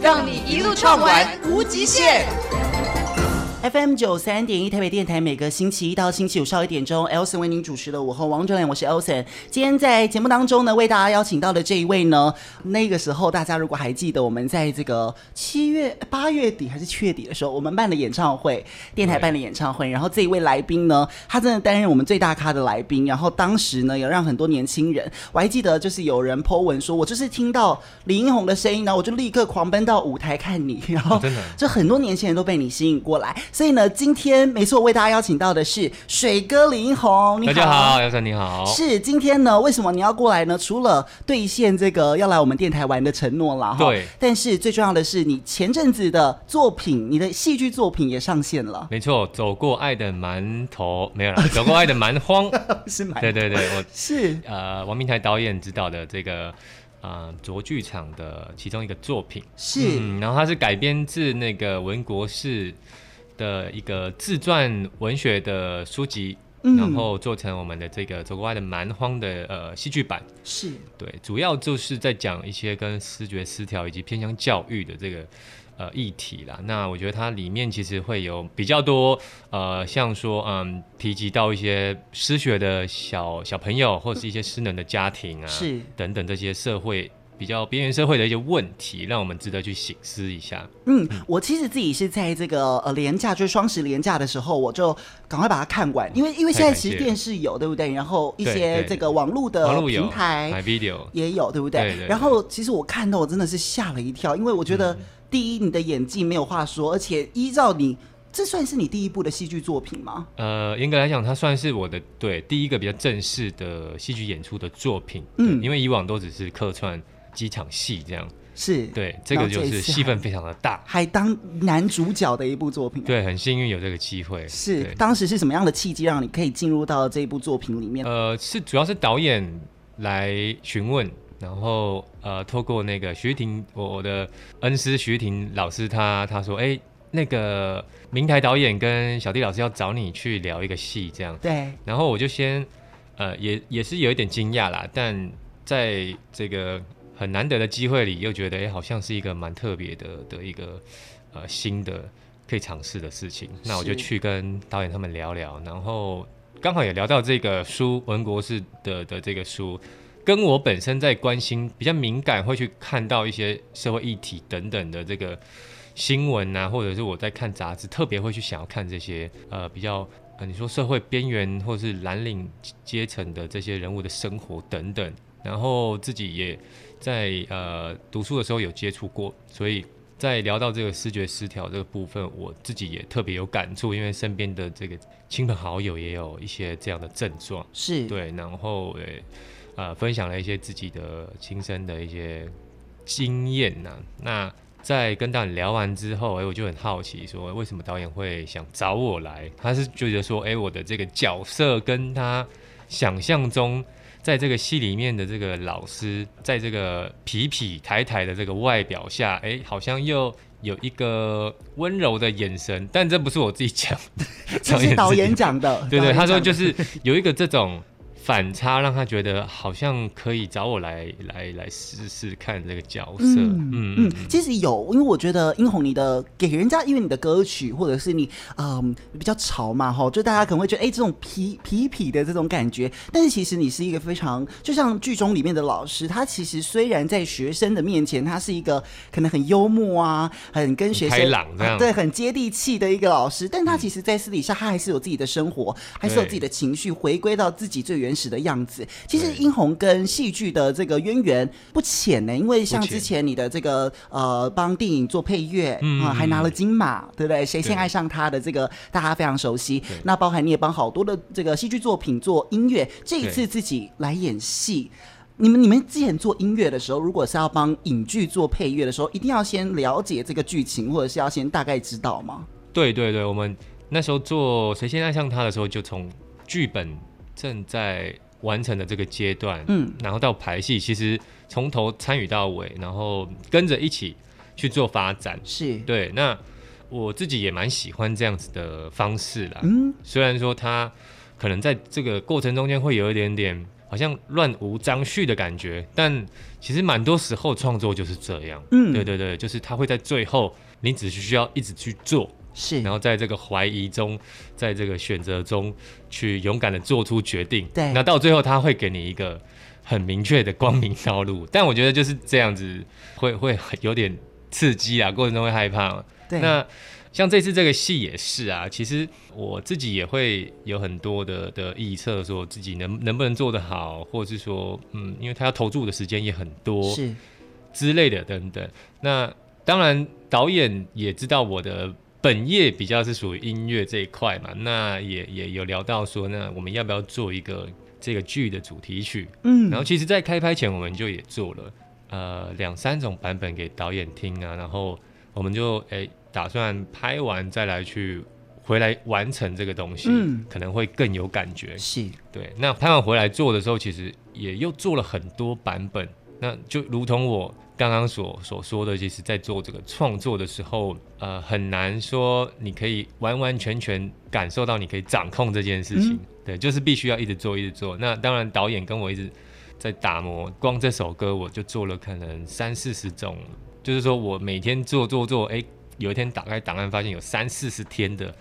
让你一路畅玩无极限。FM 九三点一台北电台，每个星期一到星期五上午一点钟，Elson 为您主持的午后 Wonderland，我是 Elson。今天在节目当中呢，为大家邀请到的这一位呢，那个时候大家如果还记得，我们在这个七月八月底还是七月底的时候，我们办的演唱会，电台办的演唱会，然后这一位来宾呢，他真的担任我们最大咖的来宾，然后当时呢，也让很多年轻人，我还记得就是有人 po 文说，我就是听到李英宏的声音，然后我就立刻狂奔到舞台看你，然后真的，就很多年轻人都被你吸引过来。所以呢，今天没错，为大家邀请到的是水哥李英宏。你好，大家好，姚晨你好。是今天呢，为什么你要过来呢？除了兑现这个要来我们电台玩的承诺了哈，对。但是最重要的是，你前阵子的作品，你的戏剧作品也上线了。没错，走过爱的馒头没有了，走过爱的蛮荒是蛮对对对，我是呃王明台导演指导的这个呃卓剧场的其中一个作品是、嗯，然后它是改编自那个文国士。的一个自传文学的书籍，嗯，然后做成我们的这个《走国外的蛮荒》的呃戏剧版，是对，主要就是在讲一些跟视觉失调以及偏向教育的这个呃议题啦。那我觉得它里面其实会有比较多呃，像说嗯，提及到一些失学的小小朋友，或者是一些失能的家庭啊，是等等这些社会。比较边缘社会的一些问题，让我们值得去醒思一下。嗯，我其实自己是在这个呃连假，就是双十连假的时候，我就赶快把它看完，因为因为现在其实电视有，对不对？然后一些这个网络的平台也有，对不对。然后其实我看到我真的是吓了一跳，因为我觉得第一，你的演技没有话说，而且依照你。这算是你第一部的戏剧作品吗？呃，严格来讲，它算是我的对第一个比较正式的戏剧演出的作品。嗯，因为以往都只是客串几场戏这样。是，对，这个就是戏份非常的大，还当男主角的一部作品。对，很幸运有这个机会。是，当时是什么样的契机让你可以进入到这一部作品里面？呃，是主要是导演来询问，然后呃，透过那个徐婷，我我的恩师徐婷老师他，他他说，哎。那个明台导演跟小弟老师要找你去聊一个戏，这样。对。然后我就先，呃，也也是有一点惊讶啦，但在这个很难得的机会里，又觉得哎、欸，好像是一个蛮特别的的一个呃新的可以尝试的事情。那我就去跟导演他们聊聊，然后刚好也聊到这个书，文国士的的这个书，跟我本身在关心比较敏感，会去看到一些社会议题等等的这个。新闻啊，或者是我在看杂志，特别会去想要看这些呃比较呃你说社会边缘或是蓝领阶层的这些人物的生活等等，然后自己也在呃读书的时候有接触过，所以在聊到这个视觉失调这个部分，我自己也特别有感触，因为身边的这个亲朋好友也有一些这样的症状，是对，然后呃呃分享了一些自己的亲身的一些经验呐、啊，那。在跟导演聊完之后，哎、欸，我就很好奇，说为什么导演会想找我来？他是觉得说，哎、欸，我的这个角色跟他想象中在这个戏里面的这个老师，在这个痞痞抬抬的这个外表下，哎、欸，好像又有一个温柔的眼神。但这不是我自己讲的，这是导演讲的。对，对对，他说就是有一个这种。反差让他觉得好像可以找我来来来试试看这个角色，嗯嗯，嗯，其实有，因为我觉得英红你的给人家，因为你的歌曲或者是你嗯比较潮嘛哈，就大家可能会觉得哎、欸、这种痞痞痞的这种感觉，但是其实你是一个非常就像剧中里面的老师，他其实虽然在学生的面前他是一个可能很幽默啊，很跟学生开朗这样、啊、对，很接地气的一个老师，但他其实在私底下他还是有自己的生活，还是有自己的情绪，回归到自己最原始的样子，其实英红跟戏剧的这个渊源不浅呢，因为像之前你的这个呃帮电影做配乐啊、嗯呃，还拿了金马，对不对？谁先爱上他的这个大家非常熟悉。那包含你也帮好多的这个戏剧作品做音乐，这一次自己来演戏，你们你们之前做音乐的时候，如果是要帮影剧做配乐的时候，一定要先了解这个剧情，或者是要先大概知道吗？对对对，我们那时候做《谁先爱上他》的时候，就从剧本正在完成的这个阶段，嗯，然后到排戏，其实从头参与到尾，然后跟着一起去做发展，是。对。那我自己也蛮喜欢这样子的方式啦，嗯，虽然说他可能在这个过程中间会有一点点好像乱无章序的感觉，但其实蛮多时候创作就是这样，嗯，对对对，就是他会在最后，你只需要一直去做。是，然后在这个怀疑中，在这个选择中，去勇敢的做出决定。对，那到最后他会给你一个很明确的光明道路。但我觉得就是这样子会，会会有点刺激啊，过程中会害怕。对，那像这次这个戏也是啊，其实我自己也会有很多的的臆测，说自己能能不能做得好，或者是说，嗯，因为他要投注的时间也很多，是之类的等等。那当然导演也知道我的。本业比较是属于音乐这一块嘛，那也也有聊到说，那我们要不要做一个这个剧的主题曲？嗯，然后其实，在开拍前我们就也做了呃两三种版本给导演听啊，然后我们就诶、欸、打算拍完再来去回来完成这个东西，嗯，可能会更有感觉。是，对。那拍完回来做的时候，其实也又做了很多版本，那就如同我。刚刚所所说的，其实在做这个创作的时候，呃，很难说你可以完完全全感受到你可以掌控这件事情，嗯、对，就是必须要一直做，一直做。那当然，导演跟我一直在打磨，光这首歌我就做了可能三四十种，就是说我每天做做做，哎，有一天打开档案发现有三四十天的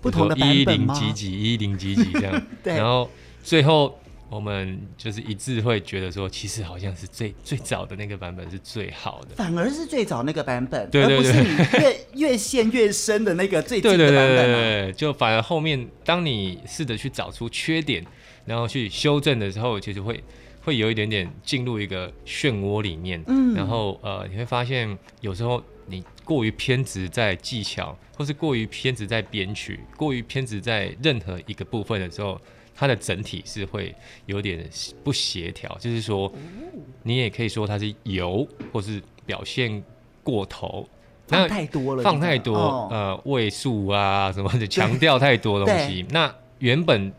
不同的版本吗？一零几几一零几几这样，对，然后最后。我们就是一致会觉得说，其实好像是最最早的那个版本是最好的，反而是最早那个版本，对对对，而不是你越越陷越深的那个最近的版本，啊。对对对对对，就反而后面当你试着去找出缺点，然后去修正的时候，其实会会有一点点进入一个漩涡里面。嗯，然后呃，你会发现有时候你过于偏执在技巧，或是过于偏执在编曲，过于偏执在任何一个部分的时候。它的整体是会有点不协调，就是说，你也可以说它是油，或是表现过头，放太多了，放太多，哦、呃，位数啊什么的，强调太多东西。那原本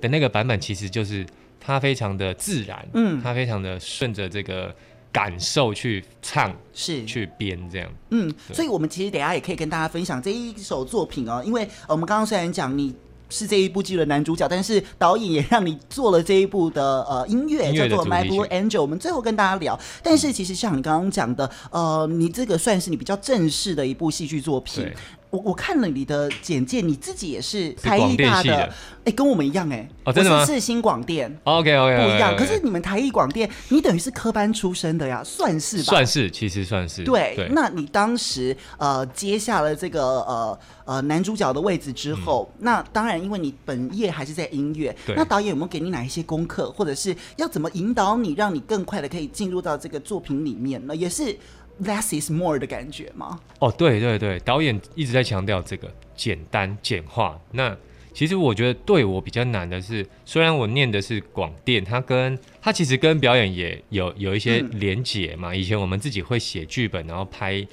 的那个版本其实就是它非常的自然，嗯，它非常的顺着这个感受去唱，是。去编这样，嗯，所以我们其实等下也可以跟大家分享这一首作品哦，因为我们刚刚虽然讲你。是这一部剧的男主角，但是导演也让你做了这一部的呃音乐，叫做《My Blue Angel》。我们最后跟大家聊，但是其实像你刚刚讲的，呃，你这个算是你比较正式的一部戏剧作品。我我看了你的简介，你自己也是台艺大的，哎、欸，跟我们一样哎、欸，哦，真的吗？是新广电，OK OK，不一样。可是你们台艺广电，你等于是科班出身的呀，算是吧？算是，其实算是。对，对那你当时呃接下了这个呃呃男主角的位置之后，嗯、那当然因为你本业还是在音乐，那导演有没有给你哪一些功课，或者是要怎么引导你，让你更快的可以进入到这个作品里面呢？也是。Less is more 的感觉吗？哦，对对对，导演一直在强调这个简单简化。那其实我觉得对我比较难的是，虽然我念的是广电，它跟它其实跟表演也有有一些连结嘛。嗯、以前我们自己会写剧本，然后拍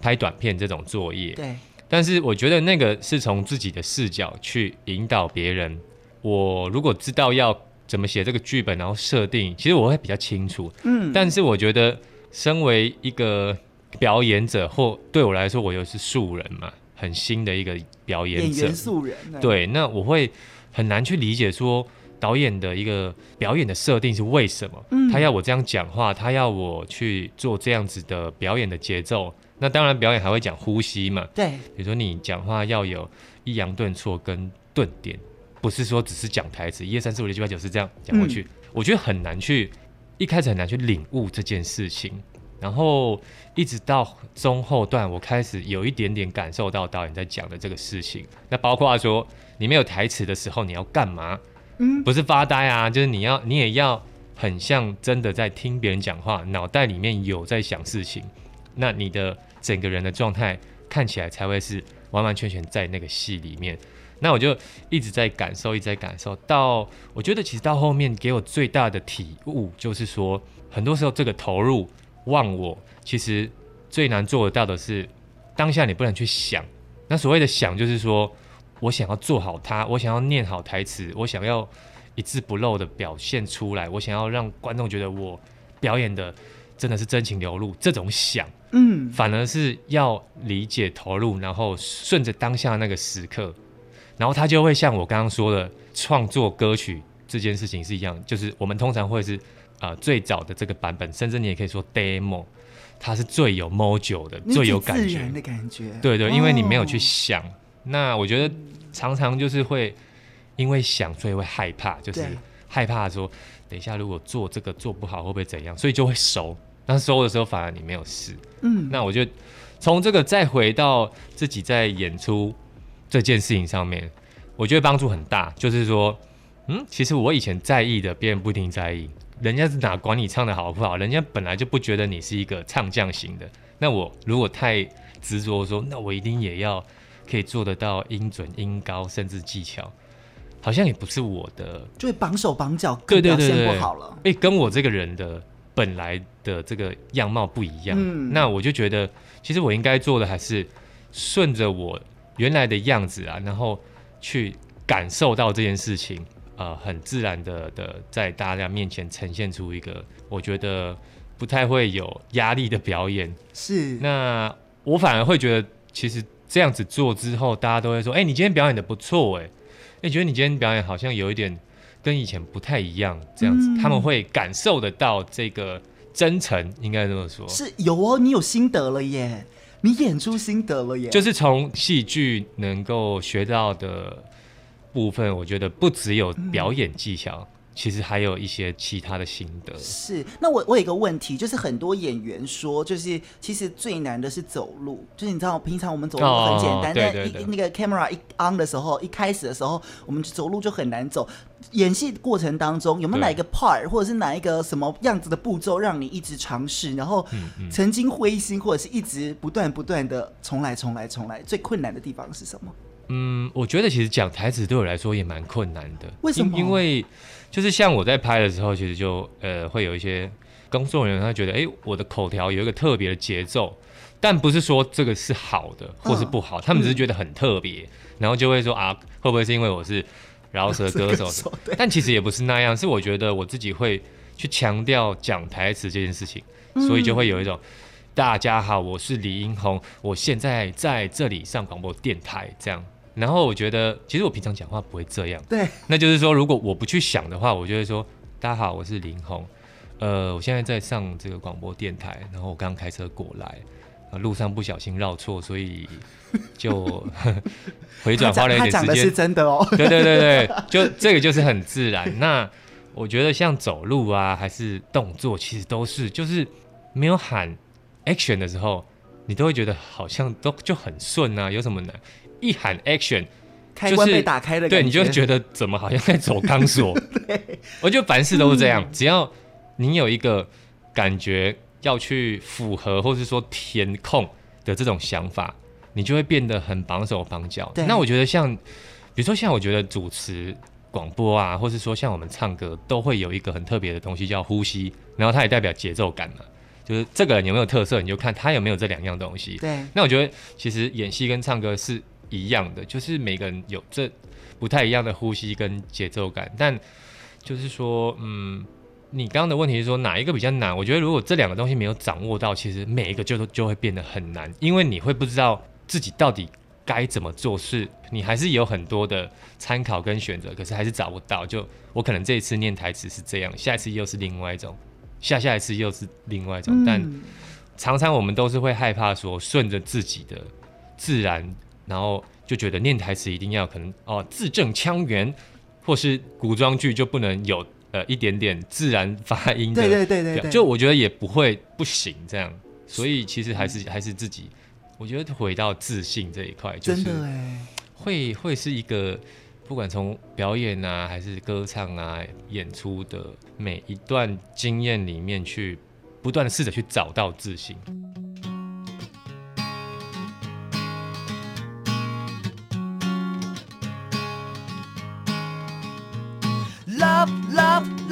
拍短片这种作业。对。但是我觉得那个是从自己的视角去引导别人。我如果知道要怎么写这个剧本，然后设定，其实我会比较清楚。嗯。但是我觉得。身为一个表演者，或对我来说，我又是素人嘛，很新的一个表演者，演员素人。对，那我会很难去理解说导演的一个表演的设定是为什么？嗯，他要我这样讲话，他要我去做这样子的表演的节奏。那当然，表演还会讲呼吸嘛。对，比如说你讲话要有抑扬顿挫跟顿点，不是说只是讲台词一二三四五六七八九是这样讲过去。嗯，我觉得很难去。一开始很难去领悟这件事情，然后一直到中后段，我开始有一点点感受到导演在讲的这个事情。那包括说你没有台词的时候，你要干嘛？嗯，不是发呆啊，就是你要你也要很像真的在听别人讲话，脑袋里面有在想事情，那你的整个人的状态看起来才会是完完全全在那个戏里面。那我就一直在感受，一直在感受。到我觉得其实到后面给我最大的体悟就是说，很多时候这个投入忘我，其实最难做得到的是当下你不能去想。那所谓的想，就是说我想要做好它，我想要念好台词，我想要一字不漏的表现出来，我想要让观众觉得我表演的真的是真情流露。这种想。嗯，反而是要理解投入，然后顺着当下那个时刻，然后他就会像我刚刚说的，创作歌曲这件事情是一样，就是我们通常会是啊、呃、最早的这个版本，甚至你也可以说 demo，它是最有 mojo 的，最有感觉的感觉。对对，因为你没有去想，哦、那我觉得常常就是会因为想，所以会害怕，就是害怕说，等一下如果做这个做不好会不会怎样，所以就会熟。但收的时候反而你没有事，嗯，那我就从这个再回到自己在演出这件事情上面，我觉得帮助很大。就是说，嗯，其实我以前在意的，别人不一定在意。人家是哪管你唱的好不好？人家本来就不觉得你是一个唱将型的。那我如果太执着说，那我一定也要可以做得到音准、音高，甚至技巧，好像也不是我的，就会绑手绑脚，对对对对，不好了。哎、欸，跟我这个人的。本来的这个样貌不一样，嗯，那我就觉得，其实我应该做的还是顺着我原来的样子啊，然后去感受到这件事情，呃，很自然的的在大家面前呈现出一个我觉得不太会有压力的表演。是，那我反而会觉得，其实这样子做之后，大家都会说，哎、欸，你今天表演的不错，哎，你觉得你今天表演好像有一点。跟以前不太一样，这样子、嗯、他们会感受得到这个真诚，应该这么说。是有哦，你有心得了耶，你演出心得了耶。就是从戏剧能够学到的部分，我觉得不只有表演技巧。嗯其实还有一些其他的心得。是，那我我有一个问题，就是很多演员说，就是其实最难的是走路，就是你知道，平常我们走路很简单，但一那个 camera 一 on 的时候，一开始的时候，我们走路就很难走。演戏过程当中，有没有哪一个 part 或者是哪一个什么样子的步骤，让你一直尝试，然后曾经灰心，或者是一直不断不断的重来、重来、重来，最困难的地方是什么？嗯，我觉得其实讲台词对我来说也蛮困难的。为什么？因为就是像我在拍的时候，其实就呃会有一些工作人员他觉得，哎、欸，我的口条有一个特别的节奏，但不是说这个是好的或是不好，嗯、他们只是觉得很特别，然后就会说啊，会不会是因为我是饶舌 歌手？但其实也不是那样，是我觉得我自己会去强调讲台词这件事情，所以就会有一种、嗯、大家好，我是李英红，我现在在这里上广播电台这样。然后我觉得，其实我平常讲话不会这样。对，那就是说，如果我不去想的话，我就会说：“大家好，我是林红，呃，我现在在上这个广播电台，然后我刚开车过来，呃，路上不小心绕错，所以就 回转花了一点时间。”他讲的是真的哦。对对对对，就这个就是很自然。那我觉得像走路啊，还是动作，其实都是就是没有喊 action 的时候，你都会觉得好像都就很顺啊，有什么难？一喊 action，开关被打开的感觉，对，你就觉得怎么好像在走钢索。对，我觉得凡事都是这样，嗯，只要你有一个感觉要去符合或是说填空的这种想法，你就会变得很绑手绑脚。那我觉得像，比如说像我觉得主持广播啊，或是说像我们唱歌，都会有一个很特别的东西叫呼吸，然后它也代表节奏感嘛。就是这个人有没有特色，你就看他有没有这两样东西。对，那我觉得其实演戏跟唱歌是。一样的，就是每个人有这不太一样的呼吸跟节奏感，但就是说，嗯，你刚刚的问题是说哪一个比较难？我觉得如果这两个东西没有掌握到，其实每一个就就会变得很难，因为你会不知道自己到底该怎么做事，你还是有很多的参考跟选择，可是还是找不到。就我可能这一次念台词是这样，下一次又是另外一种，下下一次又是另外一种，但常常我们都是会害怕说顺着自己的自然。然后就觉得念台词一定要可能哦字正腔圆，或是古装剧就不能有呃一点点自然发音的。对对对对，对，就我觉得也不会不行这样，所以其实还是还是自己，我觉得回到自信这一块，就是会会是一个不管从表演啊还是歌唱啊演出的每一段经验里面去不断的试着去找到自信。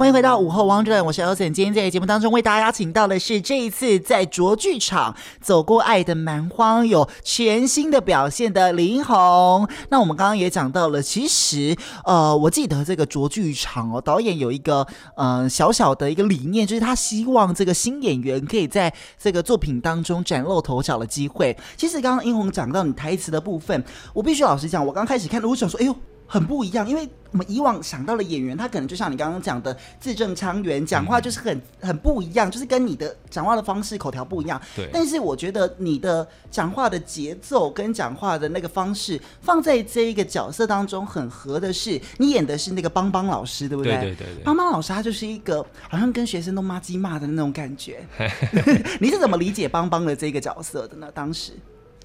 欢迎回到午后汪正，我是 Elson。今天在节目当中为大家邀请到的是这一次在卓剧场走过爱的蛮荒，有全新的表现的林鸿。那我们刚刚也讲到了，其实呃，我记得这个卓剧场哦，导演有一个嗯、小小的一个理念，就是他希望这个新演员可以在这个作品当中崭露头角的机会。其实刚刚英红讲到你台词的部分，我必须老实讲，我刚开始看的，我想说，哎呦。很不一样，因为我们以往想到的演员，他可能就像你刚刚讲的字正腔圆，讲话就是很很不一样，就是跟你的讲话的方式、口条不一样。对。但是我觉得你的讲话的节奏跟讲话的那个方式，放在这一个角色当中很合的是，你演的是那个邦邦老师，对不对？对对对对。邦邦老师他就是一个好像跟学生都骂鸡骂的那种感觉。你是怎么理解邦邦的这个角色的呢？当时？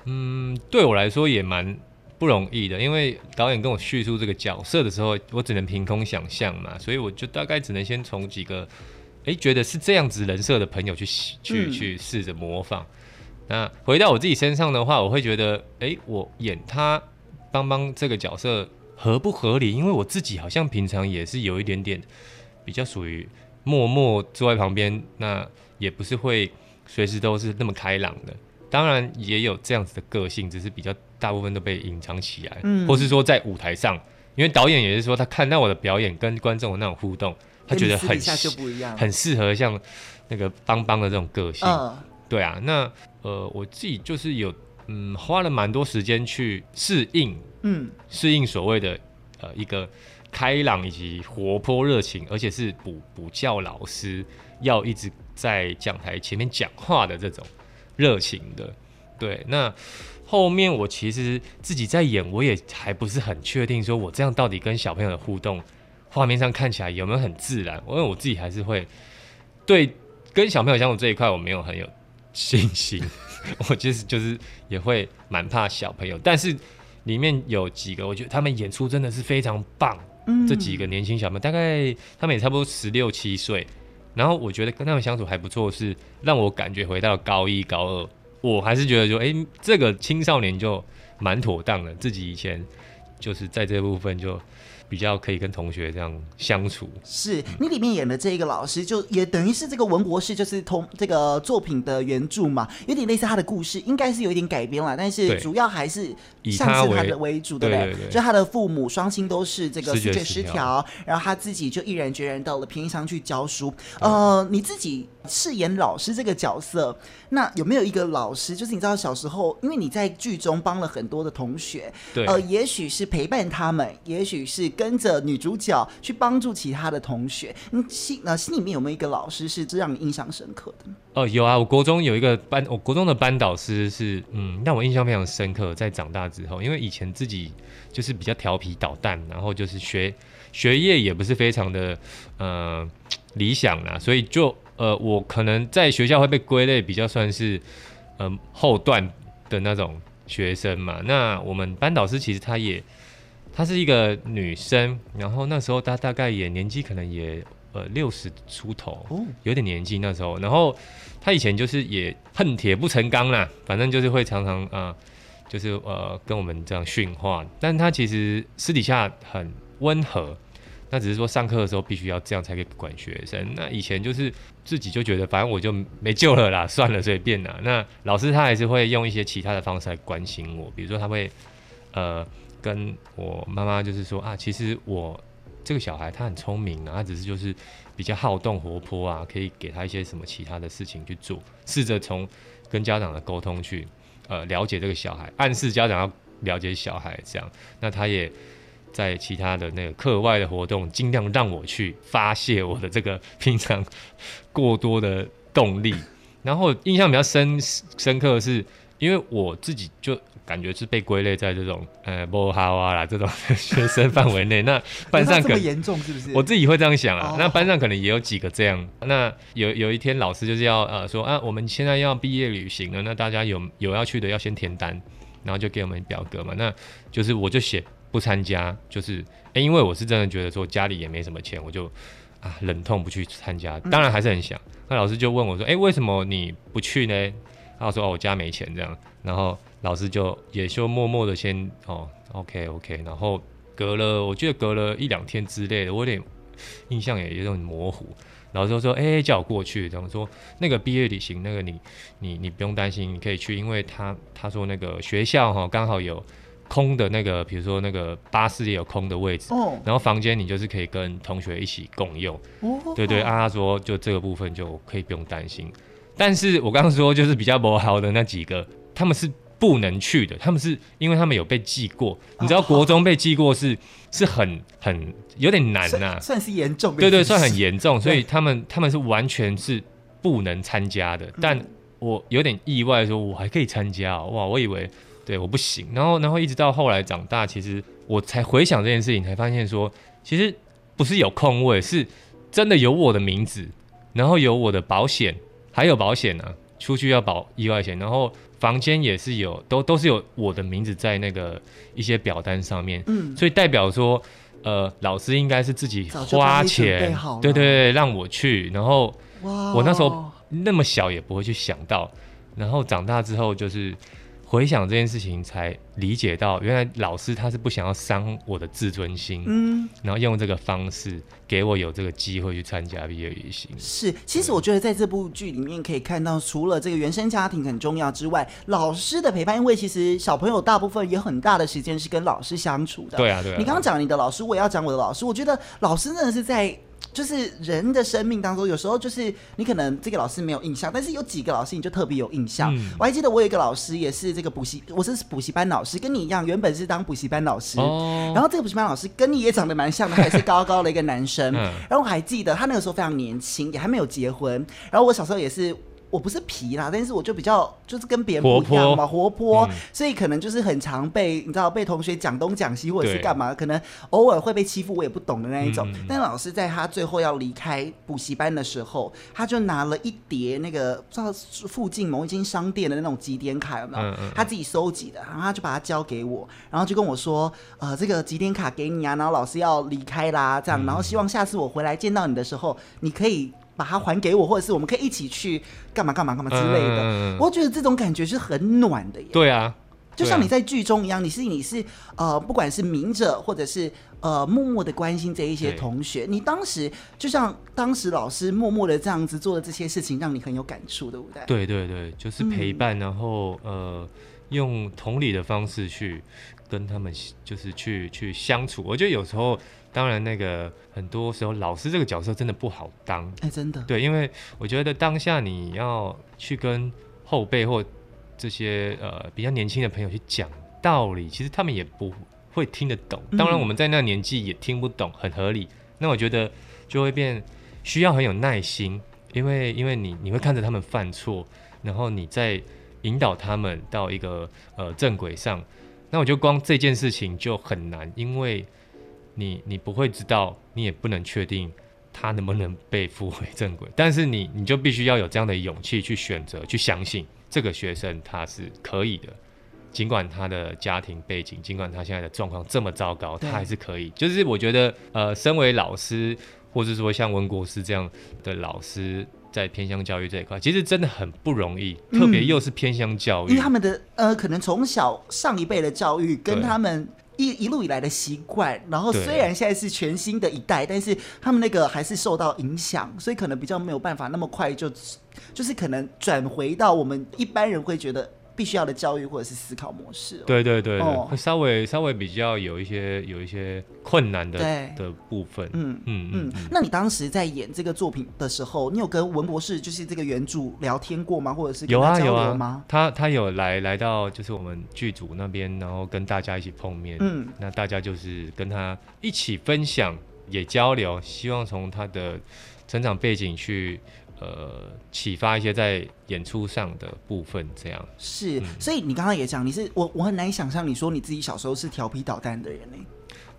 嗯，对我来说也蛮。不容易的，因为导演跟我叙述这个角色的时候，我只能凭空想象嘛，所以我就大概只能先从几个，哎、欸，觉得是这样子人设的朋友去去去试着模仿。那回到我自己身上的话，我会觉得，哎、欸，我演他帮帮这个角色合不合理？因为我自己好像平常也是有一点点比较属于默默坐在旁边，那也不是会随时都是那么开朗的。当然也有这样子的个性，只是比较大部分都被隐藏起来，嗯，或是说在舞台上，因为导演也是说他看到我的表演跟观众的那种互动，他觉得很很适合像那个邦邦的这种个性，嗯，对啊，那呃我自己就是有嗯花了蛮多时间去适应，嗯，适应所谓的呃一个开朗以及活泼热情，而且是补补教老师要一直在讲台前面讲话的这种。热情的，对。那后面我其实自己在演，我也还不是很确定，说我这样到底跟小朋友的互动，画面上看起来有没有很自然？因为我自己还是会对跟小朋友相处这一块，我没有很有信心。我其实就是也会蛮怕小朋友，但是里面有几个，我觉得他们演出真的是非常棒。嗯，这几个年轻小朋友，大概他们也差不多十六七岁。然后我觉得跟他们相处还不错，是让我感觉回到高一高二，我还是觉得就，哎，这个青少年就蛮妥当的，自己以前就是在这部分就。比较可以跟同学这样相处，是你里面演的这一个老师，就也等于是这个文博士，就是同这个作品的原著嘛，有点类似他的故事，应该是有一点改编了，但是主要还是像是他的为主，对不对？对对对，就他的父母双亲都是这个视觉失调，然后他自己就毅然决然到了偏乡去教书。呃，你自己饰演老师这个角色，那有没有一个老师，就是你知道小时候，因为你在剧中帮了很多的同学，对，呃，也许是陪伴他们，也许是。跟着女主角去帮助其他的同学，你心呃心里面有没有一个老师是这让你印象深刻的？哦，有啊，我国中有一个班，我国中的班导师是嗯让我印象非常深刻。在长大之后，因为以前自己就是比较调皮捣蛋，然后就是学学业也不是非常的呃理想啦，所以就呃我可能在学校会被归类比较算是嗯、后段的那种学生嘛。那我们班导师其实他也。她是一个女生，然后那时候她大概也年纪可能也呃六十出头，有点年纪那时候。然后他以前就是也恨铁不成钢啦，反正就是会常常啊、呃，就是呃跟我们这样训话。但他其实私底下很温和，那只是说上课的时候必须要这样才可以管学生。那以前就是自己就觉得反正我就没救了啦，算了随便啦。那老师他还是会用一些其他的方式来关心我，比如说他会呃。跟我妈妈就是说啊，其实我这个小孩他很聪明啊，他只是就是比较好动活泼啊，可以给他一些什么其他的事情去做，试着从跟家长的沟通去呃了解这个小孩，暗示家长要了解小孩这样。那他也在其他的那个课外的活动，尽量让我去发泄我的这个平常过多的动力。然后印象比较深深刻的是，因为我自己就。感觉是被归类在这种呃不哈哇啦这种学生范围内，那 班上可能严重是不是？我自己会这样想啊。Oh. 那班上可能也有几个这样。那有有一天老师就是要呃说啊，我们现在要毕业旅行了，那大家有有要去的要先填单，然后就给我们表格嘛。那就是我就写不参加，就是哎、欸，因为我是真的觉得说家里也没什么钱，我就啊忍痛不去参加。当然还是很想。嗯、那老师就问我说：“哎、欸，为什么你不去呢？”然后我说：“哦，我家没钱这样。”然后老师就也就默默的先哦，OK OK。然后隔了，我记得隔了一两天之类的，我有点印象也有点模糊。老师就说：“哎、欸，叫我过去。”这样说那个毕业旅行，那个你你你不用担心，你可以去，因为他他说那个学校哈刚好有。空的那个，比如说那个巴士也有空的位置，哦、然后房间你就是可以跟同学一起共用，哦、对对，啊他说就这个部分就可以不用担心。但是我刚刚说就是比较不好的那几个，他们是不能去的，他们是因为他们有被记过，你知道国中被记过是、哦、是很很有点难呐、啊，算是严重，对对，算很严重，所以他们他们是完全是不能参加的。但我有点意外，说我还可以参加、哦，哇，我以为。对，我不行。然后，然后一直到后来长大，其实我才回想这件事情，才发现说，其实不是有空位，是真的有我的名字，然后有我的保险，还有保险呢、啊，出去要保意外险，然后房间也是有，都都是有我的名字在那个一些表单上面。嗯，所以代表说，呃，老师应该是自己花钱，对对对，让我去。然后，哇，我那时候那么小也不会去想到，然后长大之后就是。回想这件事情，才理解到原来老师他是不想要伤我的自尊心，嗯，然后用这个方式给我有这个机会去参加毕业旅行。是，其实我觉得在这部剧里面可以看到，除了这个原生家庭很重要之外，老师的陪伴，因为其实小朋友大部分有很大的时间是跟老师相处的。对啊，对啊。你刚刚讲你的老师，我也要讲我的老师。我觉得老师真的是在。就是人的生命当中，有时候就是你可能这个老师没有印象，但是有几个老师你就特别有印象。嗯、我还记得我有一个老师也是这个补习，我是补习班老师，跟你一样，原本是当补习班老师。哦、然后这个补习班老师跟你也长得蛮像的，还是高高的一个男生。嗯、然后我还记得他那个时候非常年轻，也还没有结婚。然后我小时候也是。我不是皮啦，但是我就比较就是跟别人不一样嘛，活泼，所以可能就是很常被你知道被同学讲东讲西，或者是干嘛，可能偶尔会被欺负，我也不懂的那一种。但老师在他最后要离开补习班的时候，他就拿了一叠那个不知道附近某一间商店的那种几点卡，有没有？他自己收集的，然后他就把它交给我，然后就跟我说，呃，这个几点卡给你啊，然后老师要离开啦，这样，然后希望下次我回来见到你的时候，你可以。把它还给我，或者是我们可以一起去干嘛干嘛干嘛之类的。嗯、我觉得这种感觉是很暖的耶。对啊，就像你在剧中一样，你是你是呃，不管是明着或者是呃默默的关心这一些同学。你当时就像当时老师默默的这样子做的这些事情，让你很有感触，对不对？对对对，就是陪伴，嗯、然后呃，用同理的方式去跟他们，就是去去相处。我觉得有时候。当然，那个很多时候老师这个角色真的不好当，哎，真的。对，因为我觉得当下你要去跟后辈或这些呃比较年轻的朋友去讲道理，其实他们也不会听得懂。当然，我们在那个年纪也听不懂，很合理。那我觉得就会变需要很有耐心，因为因为你你会看着他们犯错，然后你再引导他们到一个呃正轨上。那我觉得光这件事情就很难，因为。你你不会知道，你也不能确定他能不能被复回正轨，但是你你就必须要有这样的勇气去选择，去相信这个学生他是可以的，尽管他的家庭背景，尽管他现在的状况这么糟糕，他还是可以。就是我觉得，呃，身为老师，或者说像文国师这样的老师，在偏乡教育这一块，其实真的很不容易，特别又是偏乡教育，因为他们的呃，可能从小上一辈的教育跟他们。一一路以来的习惯，然后虽然现在是全新的一代，但是他们那个还是受到影响，所以可能比较没有办法那么快就，就是可能转回到我们一般人会觉得。必须要的教育或者是思考模式，对对对，对，会稍微稍微比较有一些有一些困难的对的部分。嗯嗯嗯。那你当时在演这个作品的时候，你有跟文博士就是这个原著聊天过吗？或者是？有啊有啊，他他有来来到就是我们剧组那边，然后跟大家一起碰面。嗯，那大家就是跟他一起分享，也交流，希望从他的成长背景去。呃，启发一些在演出上的部分，这样是。所以你刚刚也讲，你是我，我很难想象你说你自己小时候是调皮捣蛋的人呢。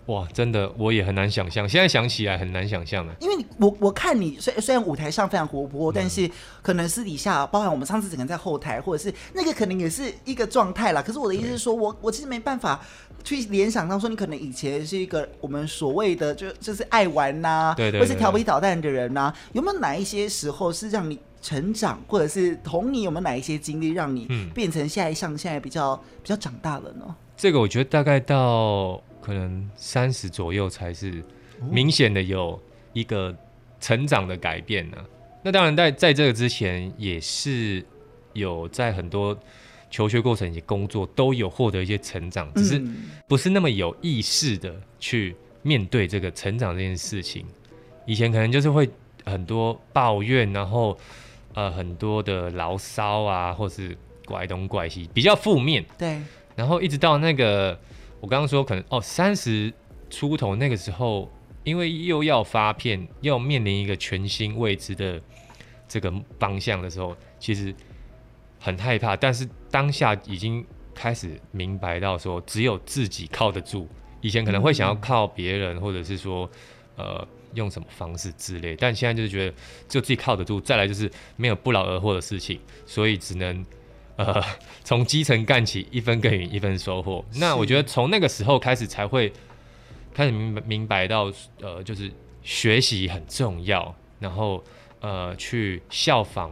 哇，真的我也很难想象，现在想起来很难想象的。因为你我我看你虽虽然舞台上非常活泼，嗯、但是可能私底下，包含我们上次整个在后台，或者是那个可能也是一个状态啦。可是我的意思是说，我我其实没办法去联想到说，你可能以前是一个我们所谓的就就是爱玩呐、啊，对对，对，对，或是调皮捣蛋的人呐、啊，有没有哪一些时候是让你成长，或者是同你有没有哪一些经历让你变成现在像现在比较比较长大了呢？这个我觉得大概到。可能三十左右才是明显的有一个成长的改变呢、啊。那当然在在这个之前也是有在很多求学过程以及工作都有获得一些成长，只是不是那么有意识的去面对这个成长这件事情。以前可能就是会很多抱怨，然后呃很多的牢骚啊，或是怪东怪西，比较负面。对，然后一直到那个。我刚刚说可能哦，三十出头那个时候，因为又要发片，又面临一个全新未知的这个方向的时候，其实很害怕。但是当下已经开始明白到说，只有自己靠得住。以前可能会想要靠别人，或者是说呃用什么方式之类，但现在就是觉得只有自己靠得住。再来就是没有不劳而获的事情，所以只能。呃，从基层干起，一分耕耘一分收获。那我觉得从那个时候开始，才会开始明白明白到，呃，就是学习很重要，然后呃，去效仿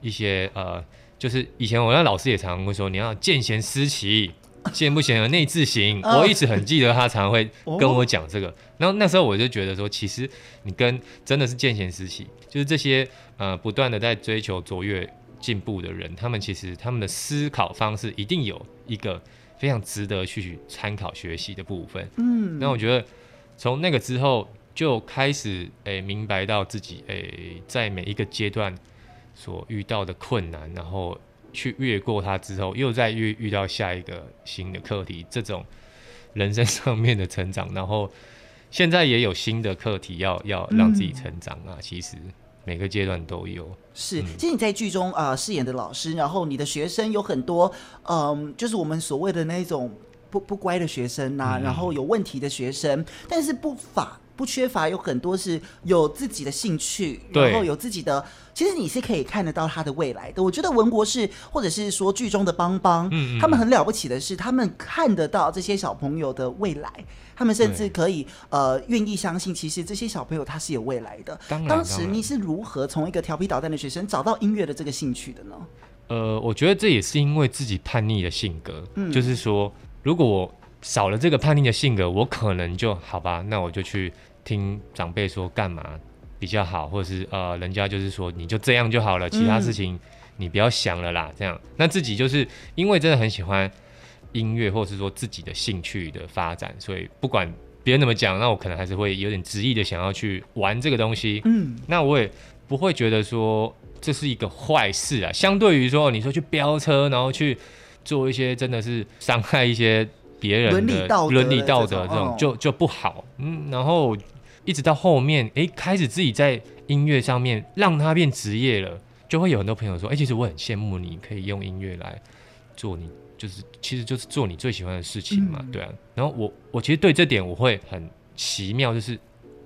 一些呃，就是以前我那老师也常常会说，你要见贤思齐，见不贤而内自省。我一直很记得他常常会跟我讲这个。然后那时候我就觉得说，其实你跟真的是见贤思齐，就是这些呃，不断的在追求卓越。进步的人，他们其实他们的思考方式一定有一个非常值得去参考学习的部分。嗯，那我觉得从那个之后就开始诶、欸、明白到自己诶、欸、在每一个阶段所遇到的困难，然后去越过它之后，又再遇遇到下一个新的课题，这种人生上面的成长，然后现在也有新的课题要要让自己成长啊，嗯、其实。每个阶段都有。是，其实你在剧中啊、呃、饰演的老师，然后你的学生有很多，嗯、呃，就是我们所谓的那种不不乖的学生呐、然后有问题的学生，但是不乏不缺乏有很多是有自己的兴趣，然后有自己的，其实你是可以看得到他的未来的。我觉得文博士或者是说剧中的邦邦，嗯嗯他们很了不起的是，他们看得到这些小朋友的未来。他们甚至可以呃愿意相信，其实这些小朋友他是有未来的。当，当时你是如何从一个调皮捣蛋的学生找到音乐的这个兴趣的呢？呃，我觉得这也是因为自己叛逆的性格，嗯，就是说，如果我少了这个叛逆的性格，我可能就好吧，那我就去听长辈说干嘛比较好，或者是呃，人家就是说你就这样就好了，其他事情你不要想了啦，嗯、这样，那自己就是因为真的很喜欢。音乐，或者是说自己的兴趣的发展，所以不管别人怎么讲，那我可能还是会有点执意的想要去玩这个东西。嗯，那我也不会觉得说这是一个坏事啊。相对于说，你说去飙车，然后去做一些真的是伤害一些别人的伦理道德，这种，就就不好。嗯，然后一直到后面，哎、欸，开始自己在音乐上面让它变职业了，就会有很多朋友说，哎、欸，其实我很羡慕你可以用音乐来做你。就是，其实就是做你最喜欢的事情嘛，嗯、对啊。然后我，我其实对这点我会很奇妙，就是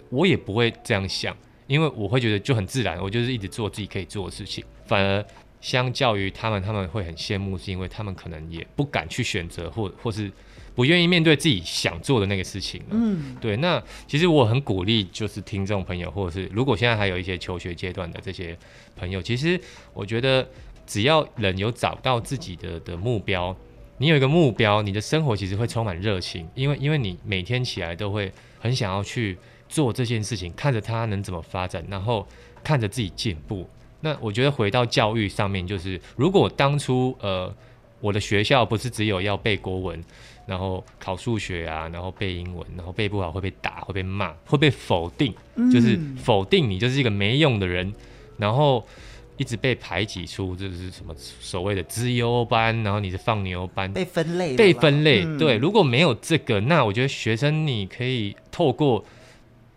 我也不会这样想，因为我会觉得就很自然，我就是一直做自己可以做的事情。反而相较于他们，他们会很羡慕，是因为他们可能也不敢去选择，或或是不愿意面对自己想做的那个事情了。嗯，对。那其实我很鼓励，就是听众朋友，或者是如果现在还有一些求学阶段的这些朋友，其实我觉得。只要人有找到自己的的目标，你有一个目标，你的生活其实会充满热情，因为因为你每天起来都会很想要去做这件事情，看着它能怎么发展，然后看着自己进步。那我觉得回到教育上面，就是如果当初呃我的学校不是只有要背国文，然后考数学啊，然后背英文，然后背不好会被打，会被骂，会被否定，就是否定你就是一个没用的人，然后。一直被排挤出，就是什么所谓的资优班，然后你是放牛班，被分类，被分类。嗯、对，如果没有这个，那我觉得学生你可以透过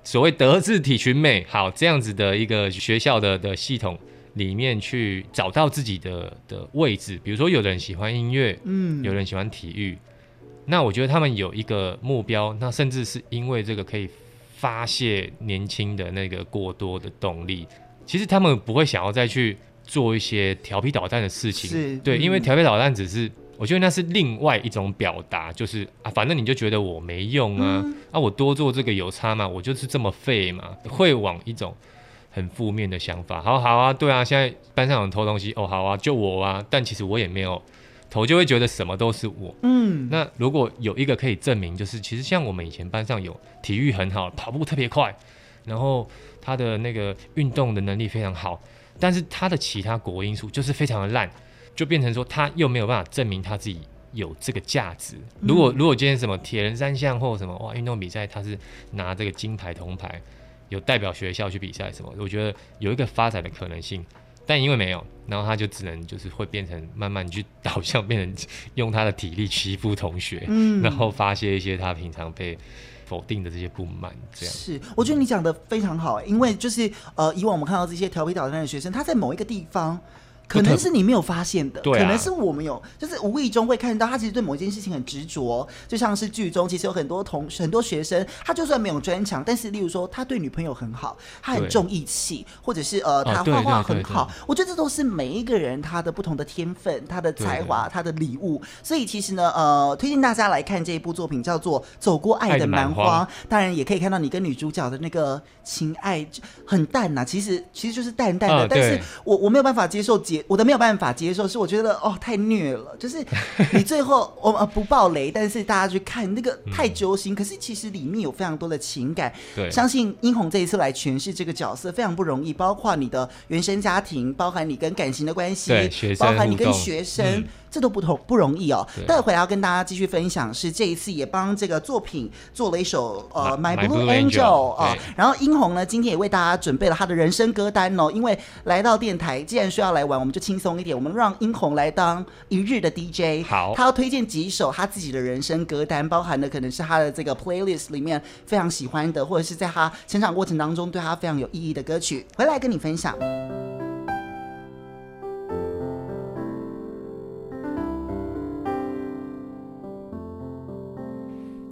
所谓德智体群美，好这样子的一个学校的的系统里面去找到自己的的位置。比如说，有的人喜欢音乐，嗯，有人喜欢体育，那我觉得他们有一个目标，那甚至是因为这个可以发泄年轻的那个过多的动力。其实他们不会想要再去做一些调皮捣蛋的事情，是对，嗯、因为调皮捣蛋只是，我觉得那是另外一种表达，就是啊，反正你就觉得我没用啊，嗯、啊，我多做这个有差吗？我就是这么废嘛，会往一种很负面的想法。好好啊，对啊，现在班上有人偷东西，哦，好啊，就我啊，但其实我也没有偷，就会觉得什么都是我。嗯，那如果有一个可以证明，就是其实像我们以前班上有体育很好，跑步特别快，然后他的那个运动的能力非常好。但是他的其他国因素就是非常的烂，就变成说他又没有办法证明他自己有这个价值。如果如果今天什么铁人三项或什么哇运动比赛，他是拿这个金牌铜牌，有代表学校去比赛什么，我觉得有一个发展的可能性。但因为没有，然后他就只能就是会变成慢慢去 导向变成用他的体力欺负同学，嗯，然后发泄一些他平常被。否定的这些不满，这样是，我觉得你讲的非常好，因为就是呃，以往我们看到这些调皮捣蛋的学生，他在某一个地方。可能是你没有发现的，对啊、可能是我们有，就是无意中会看到他其实对某一件事情很执着，就像是剧中其实有很多同很多学生，他就算没有专长，但是例如说他对女朋友很好，他很重义气，或者是呃他画画很好，我觉得这都是每一个人他的不同的天分，他的才华，他的礼物。所以其实呢，呃，推荐大家来看这一部作品，叫做《走过爱的蛮荒》，当然也可以看到你跟女主角的那个情爱很淡呐、啊，其实其实就是淡淡的，但是我我没有办法接受结。我的没有办法接受，是我觉得哦太虐了，就是 你最后我呃不爆雷，但是大家去看那个太揪心，嗯、可是其实里面有非常多的情感，对，相信殷红这一次来诠释这个角色非常不容易，包括你的原生家庭，包含你跟感情的关系，包含你跟学生。嗯这都不同不容易哦。待会要跟大家继续分享，是这一次也帮这个作品做了一首呃 My Blue Angel 啊。然后英红呢，今天也为大家准备了他的人生歌单哦。因为来到电台，既然说要来玩，我们就轻松一点，我们让英红来当一日的 DJ。好，他要推荐几首他自己的人生歌单，包含的可能是他的这个 playlist 里面非常喜欢的，或者是在他成长过程当中对他非常有意义的歌曲，回来跟你分享。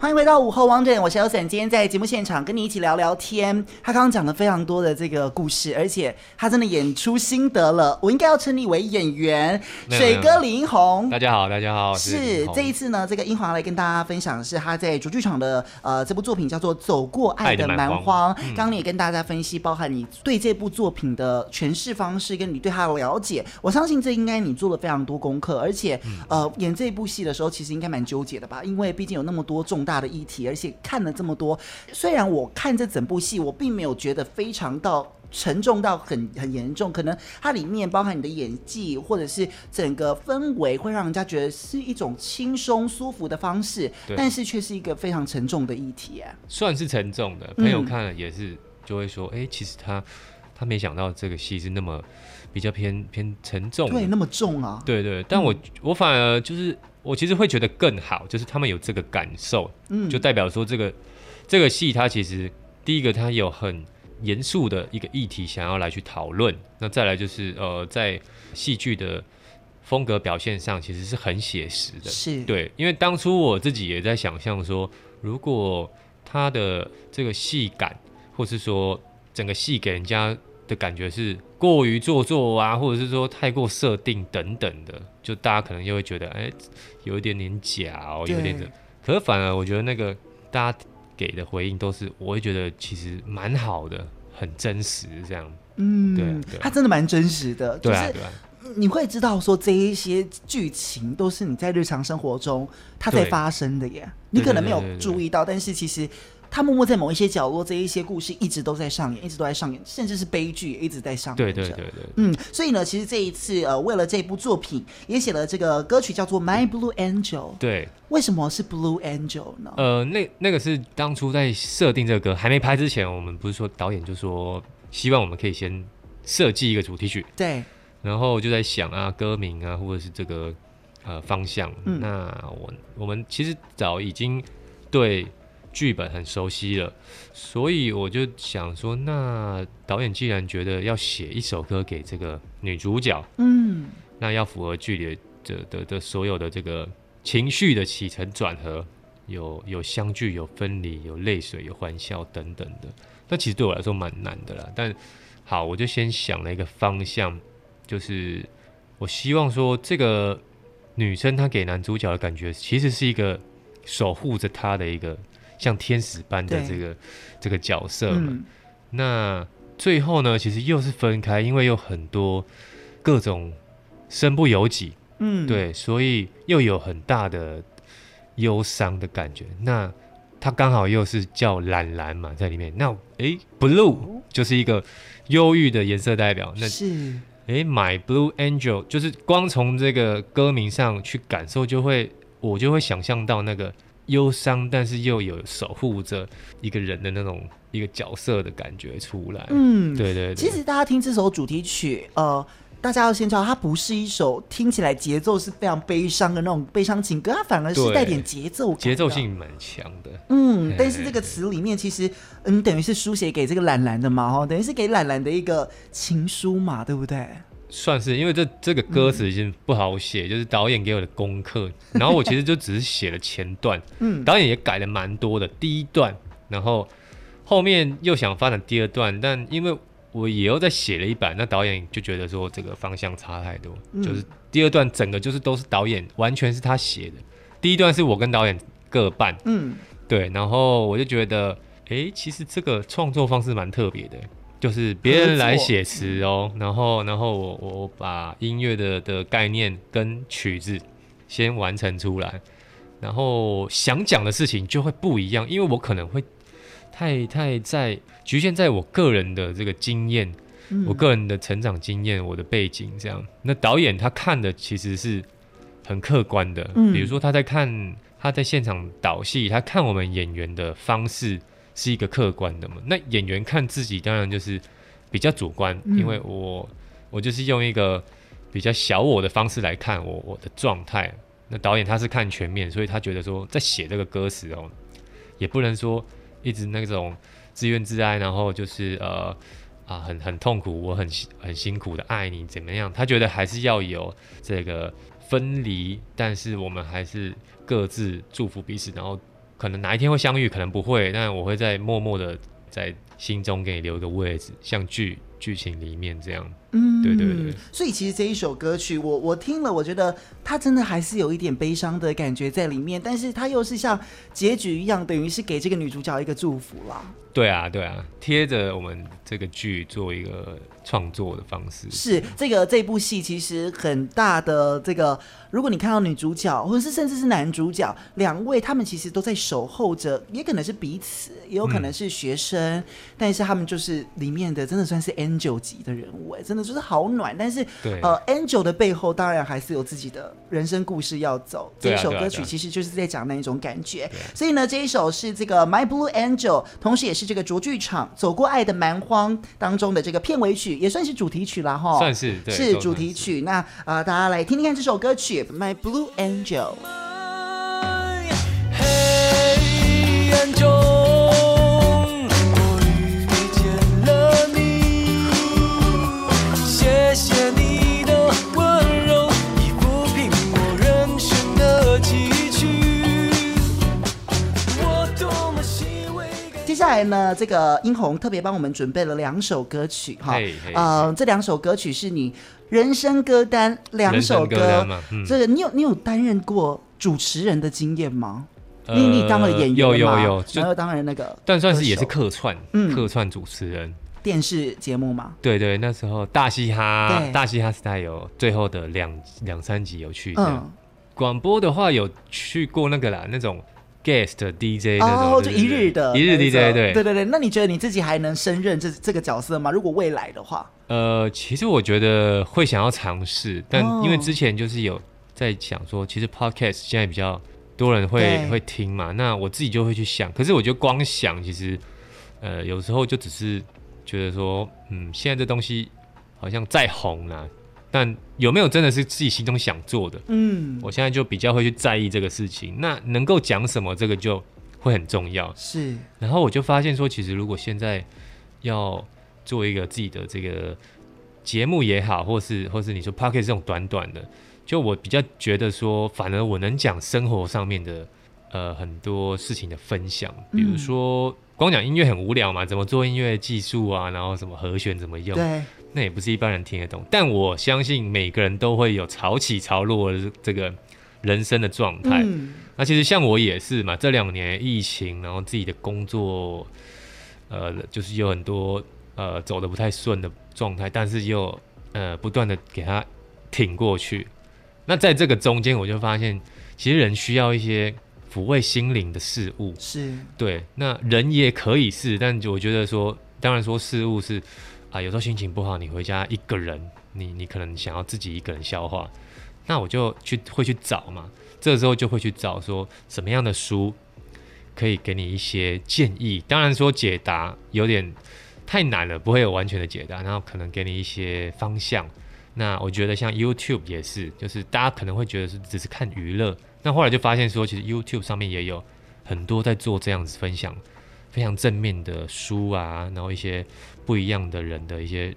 欢迎回到午后王者，我是 Elson，今天在节目现场跟你一起聊聊天。他刚刚讲了非常多的这个故事，而且他真的演出心得了。我应该要称你为演员，水哥李英宏。大家好，大家好。是，这一次呢，这个英华来跟大家分享的是他在主剧场的呃这部作品叫做《走过爱的蛮荒》。刚刚你也跟大家分析，包含你对这部作品的诠释方式，跟你对他的了解。我相信这应该你做了非常多功课，而且呃演这部戏的时候，其实应该蛮纠结的吧？因为毕竟有那么多重大。大的议题，而且看了这么多，虽然我看这整部戏，我并没有觉得非常到沉重到很很严重，可能它里面包含你的演技，或者是整个氛围，会让人家觉得是一种轻松舒服的方式，但是却是一个非常沉重的议题啊。算是沉重的，朋友看了也是就会说，哎、嗯欸，其实他他没想到这个戏是那么比较偏偏沉重，对，那么重啊，对，对对，但我、嗯、我反而就是。我其实会觉得更好，就是他们有这个感受，嗯，就代表说这个这个戏它其实第一个它有很严肃的一个议题想要来去讨论，那再来就是呃在戏剧的风格表现上其实是很写实的，是。对，因为当初我自己也在想象说，如果他的这个戏感，或是说整个戏给人家的感觉是过于做作啊，或者是说太过设定等等的。就大家可能就会觉得，哎、欸，有一点点假哦，有一点点。可是反而我觉得那个大家给的回应都是，我会觉得其实蛮好的，很真实这样。嗯，对，对，他真的蛮真实的。对啊，对啊。你会知道说这一些剧情都是你在日常生活中它在发生的耶。你可能没有注意到，但是其实他默默在某一些角落，这一些故事一直都在上演，一直都在上演，甚至是悲剧也一直在上演。对对对对，对，嗯，所以呢，其实这一次呃，为了这部作品，也写了这个歌曲叫做《My Blue Angel》。对，为什么是 Blue Angel 呢？呃，那那个是当初在设定这个歌还没拍之前，我们不是说导演就说希望我们可以先设计一个主题曲。对。然后就在想啊，歌名啊，或者是这个呃方向。嗯、那我我们其实早已经对剧本很熟悉了，所以我就想说，那导演既然觉得要写一首歌给这个女主角，嗯，那要符合剧里的的的，所有的这个情绪的起承转合，有有相聚，有分离，有泪水，有欢笑等等的。那其实对我来说蛮难的啦。但好，我就先想了一个方向。就是我希望说，这个女生她给男主角的感觉，其实是一个守护着他的一个像天使般的这个这个角色嘛。嗯。那最后呢，其实又是分开，因为有很多各种身不由己，嗯，对，所以又有很大的忧伤的感觉。那他刚好又是叫蓝蓝嘛，在里面。那诶，blue 就是一个忧郁的颜色代表。那是。诶，My Blue Angel，就是光从这个歌名上去感受，就会我就会想象到那个忧伤，但是又有守护着一个人的那种一个角色的感觉出来。嗯，对对对。其实大家听这首主题曲，呃，大家要先知道，它不是一首听起来节奏是非常悲伤的那种悲伤情歌，它反而是带点节奏，节奏性蛮强的。嗯，但是这个词里面其实，嗯，等于是书写给这个懒懒的嘛，哈，等于是给懒懒的一个情书嘛，对不对？算是，因为这这个歌词已经不好写，嗯，就是导演给我的功课。然后我其实就只是写了前段，嗯，导演也改了蛮多的。第一段，然后后面又想发展第二段，但因为我也又再写了一版，那导演就觉得说这个方向差太多，嗯，就是第二段整个就是都是导演，完全是他写的，第一段是我跟导演各半，嗯，对，然后我就觉得，哎，其实这个创作方式蛮特别的。就是别人来写词哦，然后然后我我把音乐的的概念跟曲子先完成出来，然后想讲的事情就会不一样，因为我可能会太太在局限在我个人的这个经验，嗯，我个人的成长经验，我的背景这样。那导演他看的其实是很客观的，嗯，比如说他在看他在现场导戏，他看我们演员的方式。是一个客观的嘛？那演员看自己当然就是比较主观，嗯、因为我我就是用一个比较小我的方式来看我我的状态。那导演他是看全面，所以他觉得说在写这个歌词哦，也不能说一直那种自怨自艾，然后就是呃啊很很痛苦，我很很辛苦的爱你怎么样？他觉得还是要有这个分离，但是我们还是各自祝福彼此，然后。可能哪一天会相遇，可能不会，但我会在默默的在心中给你留一个位置，像剧剧情里面这样。嗯，对对对。所以其实这一首歌曲，我我听了，我觉得它真的还是有一点悲伤的感觉在里面，但是它又是像结局一样，等于是给这个女主角一个祝福啦。对啊，对啊，贴着我们这个剧做一个创作的方式。是这个这部戏其实很大的这个。如果你看到女主角，或者是甚至是男主角，两位他们其实都在守候着，也可能是彼此，也有可能是学生，嗯、但是他们就是里面的真的算是 Angel 级的人物，哎，真的就是好暖。但是，呃，Angel 的背后当然还是有自己的人生故事要走。这一首歌曲其实就是在讲那一种感觉。所以呢，这一首是这个 My Blue Angel，同时也是这个卓剧场走过爱的蛮荒当中的这个片尾曲，也算是主题曲了哈。算是，对，是主题曲。那啊、呃，大家来听听看这首歌曲。My Blue Angel。来呢，这个殷红特别帮我们准备了两首歌曲哈。呃，这两首歌曲是你。人生歌单两首歌，嗯、这个你有你有担任过主持人的经验吗？呃、你你当了演员有有有，然后当然那个，但算是也是客串，嗯，客串主持人，电视节目嘛？对对，那时候大嘻哈，大嘻哈时代有最后的两两三集有去，嗯，广播的话有去过那个啦，那种 guest DJ 哦，就一日的，一日 DJ，对对对对。那你觉得你自己还能胜任这这个角色吗？如果未来的话，呃，其实我觉得会想要尝试，但因为之前就是有在想说，其实 podcast 现在比较多人会会听嘛，那我自己就会去想。可是我觉得光想，其实呃，有时候就只是觉得说，嗯，现在这东西好像再红了。但有没有真的是自己心中想做的？嗯，我现在就比较会去在意这个事情。那能够讲什么，这个就会很重要。是。然后我就发现说，其实如果现在要做一个自己的这个节目也好，或是或是你说 p o c k e t 这种短短的，就我比较觉得说，反而我能讲生活上面的呃很多事情的分享，比如说光讲音乐很无聊嘛，怎么做音乐技术啊，然后什么和弦怎么用。对。那也不是一般人听得懂，但我相信每个人都会有潮起潮落的这个人生的状态。嗯、那其实像我也是嘛，这两年疫情，然后自己的工作，呃，就是有很多呃走的不太顺的状态，但是又呃不断的给他挺过去。那在这个中间，我就发现，其实人需要一些抚慰心灵的事物。是，对，那人也可以是，但我觉得说，当然说事物是。啊，有时候心情不好，你回家一个人，你你可能想要自己一个人消化，那我就去会去找嘛，这个时候就会去找说什么样的书可以给你一些建议。当然说解答有点太难了，不会有完全的解答，然后可能给你一些方向。那我觉得像 YouTube 也是，就是大家可能会觉得是只是看娱乐，那后来就发现说，其实 YouTube 上面也有很多在做这样子分享。非常正面的书啊，然后一些不一样的人的一些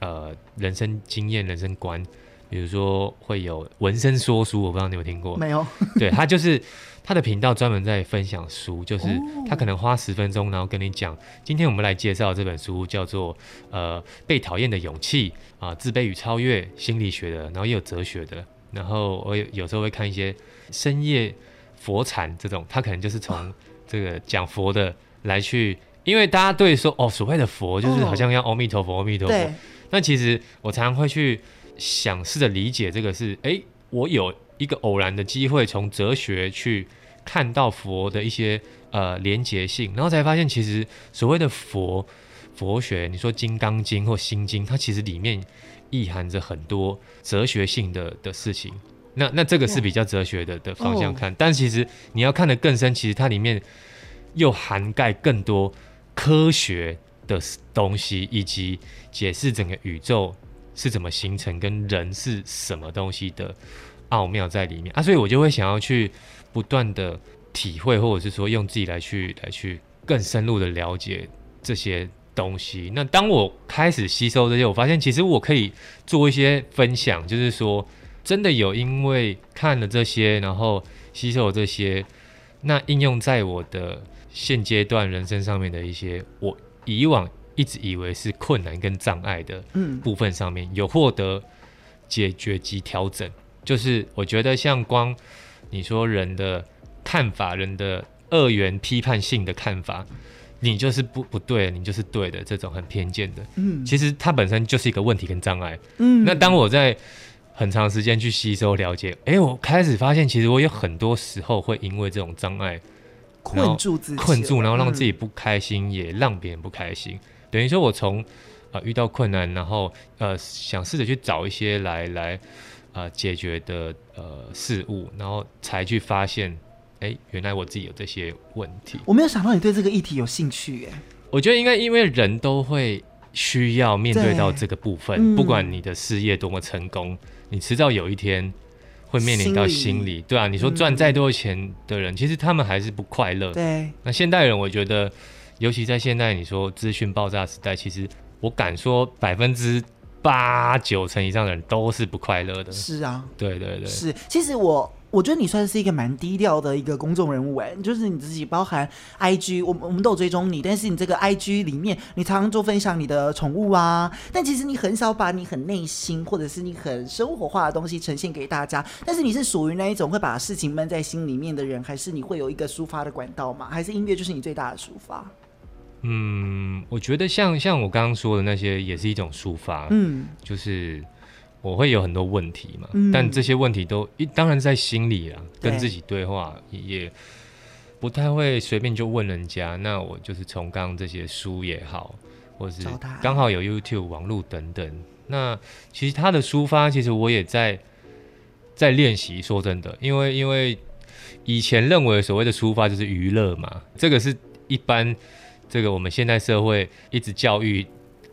呃人生经验、人生观，比如说会有纹身说书，我不知道你有听过没有？对，他就是他的频道专门在分享书，就是他可能花十分钟，然后跟你讲，今天我们来介绍这本书，叫做呃被讨厌的勇气啊，自卑与超越心理学的，然后也有哲学的，然后我有有时候会看一些深夜佛禅这种，他可能就是从 这个讲佛的。来去，因为大家对说哦，所谓的佛就是好像要阿弥陀佛，阿弥陀佛。那其实我常常会去想，试着理解这个是，哎，我有一个偶然的机会，从哲学去看到佛的一些呃连结性，然后才发现，其实所谓的佛佛学，你说《金刚经》或《心经》，它其实里面意含着很多哲学性的的事情。那那这个是比较哲学的的方向看，但其实你要看得更深，其实它里面。又涵盖更多科学的东西，以及解释整个宇宙是怎么形成，跟人是什么东西的奥妙在里面啊，所以我就会想要去不断的体会，或者是说用自己来去来去更深入的了解这些东西。那当我开始吸收这些，我发现其实我可以做一些分享，就是说真的有因为看了这些，然后吸收了这些，那应用在我的。现阶段人生上面的一些，我以往一直以为是困难跟障碍的部分上面，有获得解决及调整。就是我觉得像光你说人的看法，人的二元批判性的看法，你就是不不对，你就是对的，这种很偏见的，嗯，其实它本身就是一个问题跟障碍。嗯，那当我在很长时间去吸收了解，哎，我开始发现，其实我有很多时候会因为这种障碍。困住自己，困住，然后让自己不开心，嗯、也让别人不开心。等于说，我从呃遇到困难，然后呃想试着去找一些来来呃解决的呃事物，然后才去发现，哎，原来我自己有这些问题。我没有想到你对这个议题有兴趣，哎，我觉得应该因为人都会需要面对到这个部分，不管你的事业多么成功，你迟早有一天。会面临到心理，对啊，你说赚再多钱的人，嗯、其实他们还是不快乐。对，那现代人，我觉得，尤其在现在你说资讯爆炸时代，其实我敢说百分之八九成以上的人都是不快乐的。是啊，对对对，是。其实我。我觉得你算是一个蛮低调的一个公众人物哎，就是你自己包含 IG，我们我们都有追踪你，但是你这个 IG 里面，你常常做分享你的宠物啊，但其实你很少把你很内心或者是你很生活化的东西呈现给大家。但是你是属于那一种会把事情闷在心里面的人，还是你会有一个抒发的管道吗？还是音乐就是你最大的抒发？嗯，我觉得像像我刚刚说的那些也是一种抒发，嗯，就是。我会有很多问题嘛，嗯、但这些问题都一当然在心里啊，跟自己对话也不太会随便就问人家，那我就是从刚刚这些书也好，或是刚好有 YouTube 网络等等。那其实他的抒发，其实我也在在练习。说真的，因为因为以前认为所谓的抒发就是娱乐嘛，这个是一般这个我们现代社会一直教育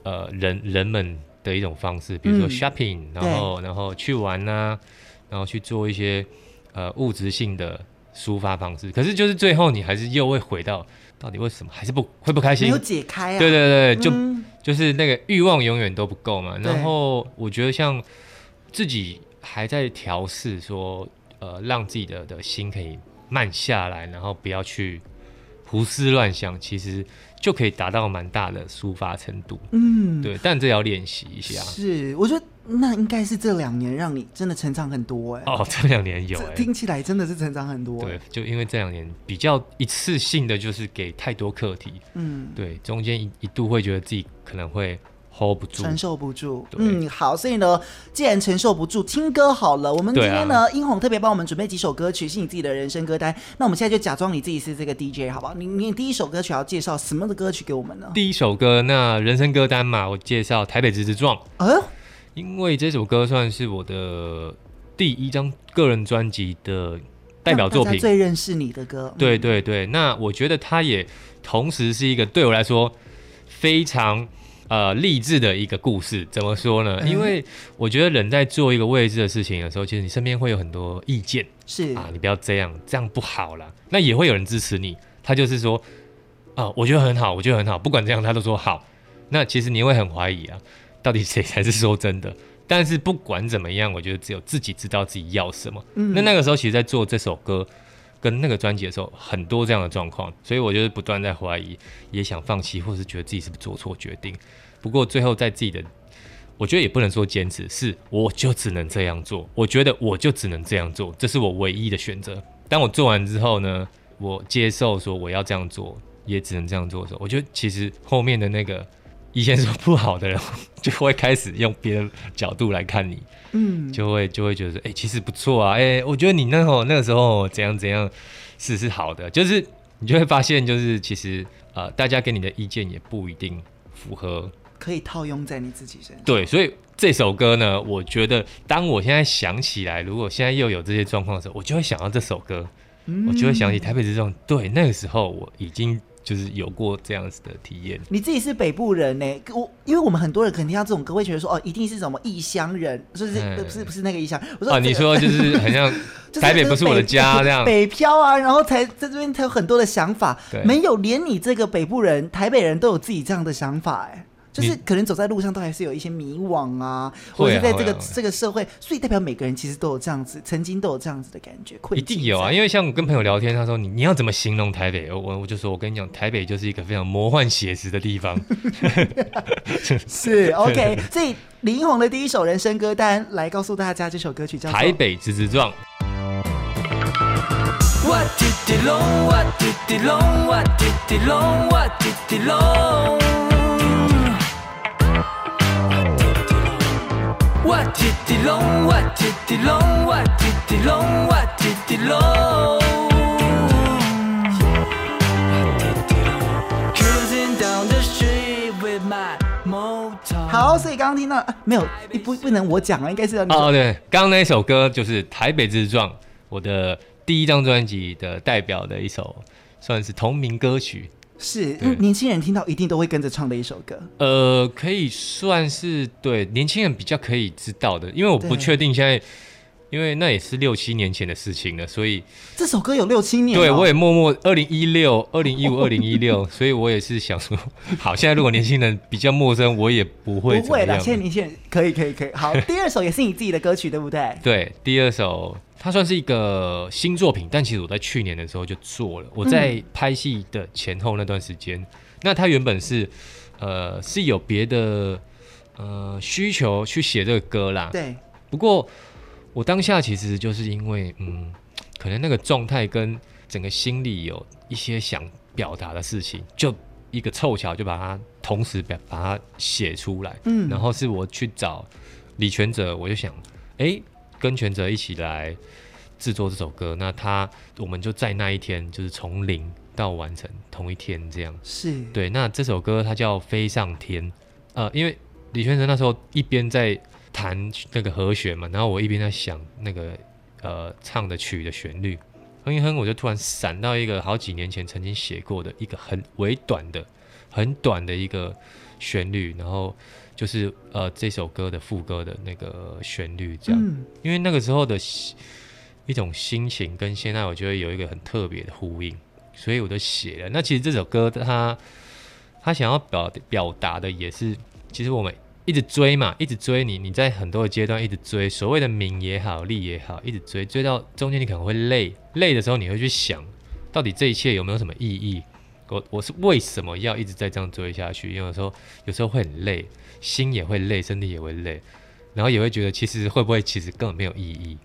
呃人人们的一种方式，比如说 shopping，、嗯、然后然后去玩啊，然后去做一些呃物质性的抒发方式。可是就是最后你还是又会回到到底为什么还是不会不开心？没有解开啊？对对对，就。嗯就是那个欲望永远都不够嘛，然后我觉得像自己还在调试，说呃让自己的的心可以慢下来，然后不要去胡思乱想，其实就可以达到蛮大的抒发程度。嗯，对，但这要练习一下。是，我觉得。那应该是这两年让你真的成长很多哎、欸！哦，这两年有听起来真的是成长很多、欸。对，就因为这两年比较一次性的就是给太多课题，嗯，对，中间一一度会觉得自己可能会 hold 不住，承受不住。嗯，好，所以呢，既然承受不住，听歌好了。我们今天呢，啊、英红特别帮我们准备几首歌曲，是你自己的人生歌单。那我们现在就假装你自己是这个 DJ，好不好？你你第一首歌曲要介绍什么的歌曲给我们呢？第一首歌，那人生歌单嘛，我介绍《台北直直撞》。呃因为这首歌算是我的第一张个人专辑的代表作品，最认识你的歌。对对对，那我觉得它也同时是一个对我来说非常呃励志的一个故事。怎么说呢？因为我觉得人在做一个未知的事情的时候，其实你身边会有很多意见，是啊，你不要这样，这样不好了。那也会有人支持你，他就是说啊，我觉得很好，我觉得很好，不管怎样，他都说好。那其实你会很怀疑啊。到底谁才是说真的？但是不管怎么样，我觉得只有自己知道自己要什么。嗯，那那个时候，其实，在做这首歌跟那个专辑的时候，很多这样的状况，所以我就是不断在怀疑，也想放弃，或是觉得自己是不是做错决定。不过最后，在自己的，我觉得也不能说坚持，是我就只能这样做。我觉得我就只能这样做，这是我唯一的选择。当我做完之后呢，我接受说我要这样做，也只能这样做的时候，我觉得其实后面的那个。以前说不好的人，就会开始用别的角度来看你，嗯，就会就会觉得说，哎、欸，其实不错啊，哎、欸，我觉得你那会那个时候怎样怎样是是好的，就是你就会发现，就是其实呃，大家给你的意见也不一定符合，可以套用在你自己身上。对，所以这首歌呢，我觉得当我现在想起来，如果现在又有这些状况的时候，我就会想到这首歌，嗯、我就会想起台北之中，对，那个时候我已经。就是有过这样子的体验。你自己是北部人呢？我因为我们很多人可能听到这种歌会觉得说哦，一定是什么异乡人，是不是？不是不是那个异乡。我说、啊、你说就是 很像台北不是我的家这样，北漂啊，然后才在这边才有很多的想法。没有，连你这个北部人、台北人都有自己这样的想法哎。就是可能走在路上都还是有一些迷惘啊，或者是在这个这个社会，所以代表每个人其实都有这样子，曾经都有这样子的感觉。一定有啊，因为像我跟朋友聊天，他说你你要怎么形容台北？我我就说我跟你讲，台北就是一个非常魔幻写实的地方。是 OK，所以林宏的第一首人生歌单来告诉大家，这首歌曲叫《台北直直撞》。好，所以刚刚听到没有？不不能我讲啊，应该是要你哦。对，刚刚那首歌就是《台北直撞》，我的第一张专辑的代表的一首，算是同名歌曲。是，年轻人听到一定都会跟着唱的一首歌。呃，可以算是对年轻人比较可以知道的，因为我不确定现在，因为那也是六七年前的事情了，所以这首歌有六七年。对，我也默默二零一六、二零一五、二零一六，所以我也是想说，好，现在如果年轻人比较陌生，我也不会不会的。现在年轻人可以可以可以。好，第二首也是你自己的歌曲，对不对？对，第二首。它算是一个新作品，但其实我在去年的时候就做了。我在拍戏的前后那段时间，嗯、那它原本是呃是有别的呃需求去写这个歌啦。对。不过我当下其实就是因为嗯，可能那个状态跟整个心里有一些想表达的事情，就一个凑巧就把它同时表把它写出来。嗯。然后是我去找李全哲，我就想，哎、欸。跟全哲一起来制作这首歌，那他我们就在那一天就是从零到完成同一天这样。是对，那这首歌它叫《飞上天》，呃，因为李全哲那时候一边在弹那个和弦嘛，然后我一边在想那个呃唱的曲的旋律，哼一哼，我就突然闪到一个好几年前曾经写过的一个很微短的、很短的一个旋律，然后。就是呃这首歌的副歌的那个旋律这样，嗯、因为那个时候的一种心情跟现在我觉得有一个很特别的呼应，所以我就写了。那其实这首歌它它想要表表达的也是，其实我们一直追嘛，一直追你，你在很多的阶段一直追，所谓的名也好，利也好，一直追，追到中间你可能会累，累的时候你会去想，到底这一切有没有什么意义？我我是为什么要一直在这样追下去？因为有时候有时候会很累。心也会累，身体也会累，然后也会觉得其实会不会其实根本没有意义，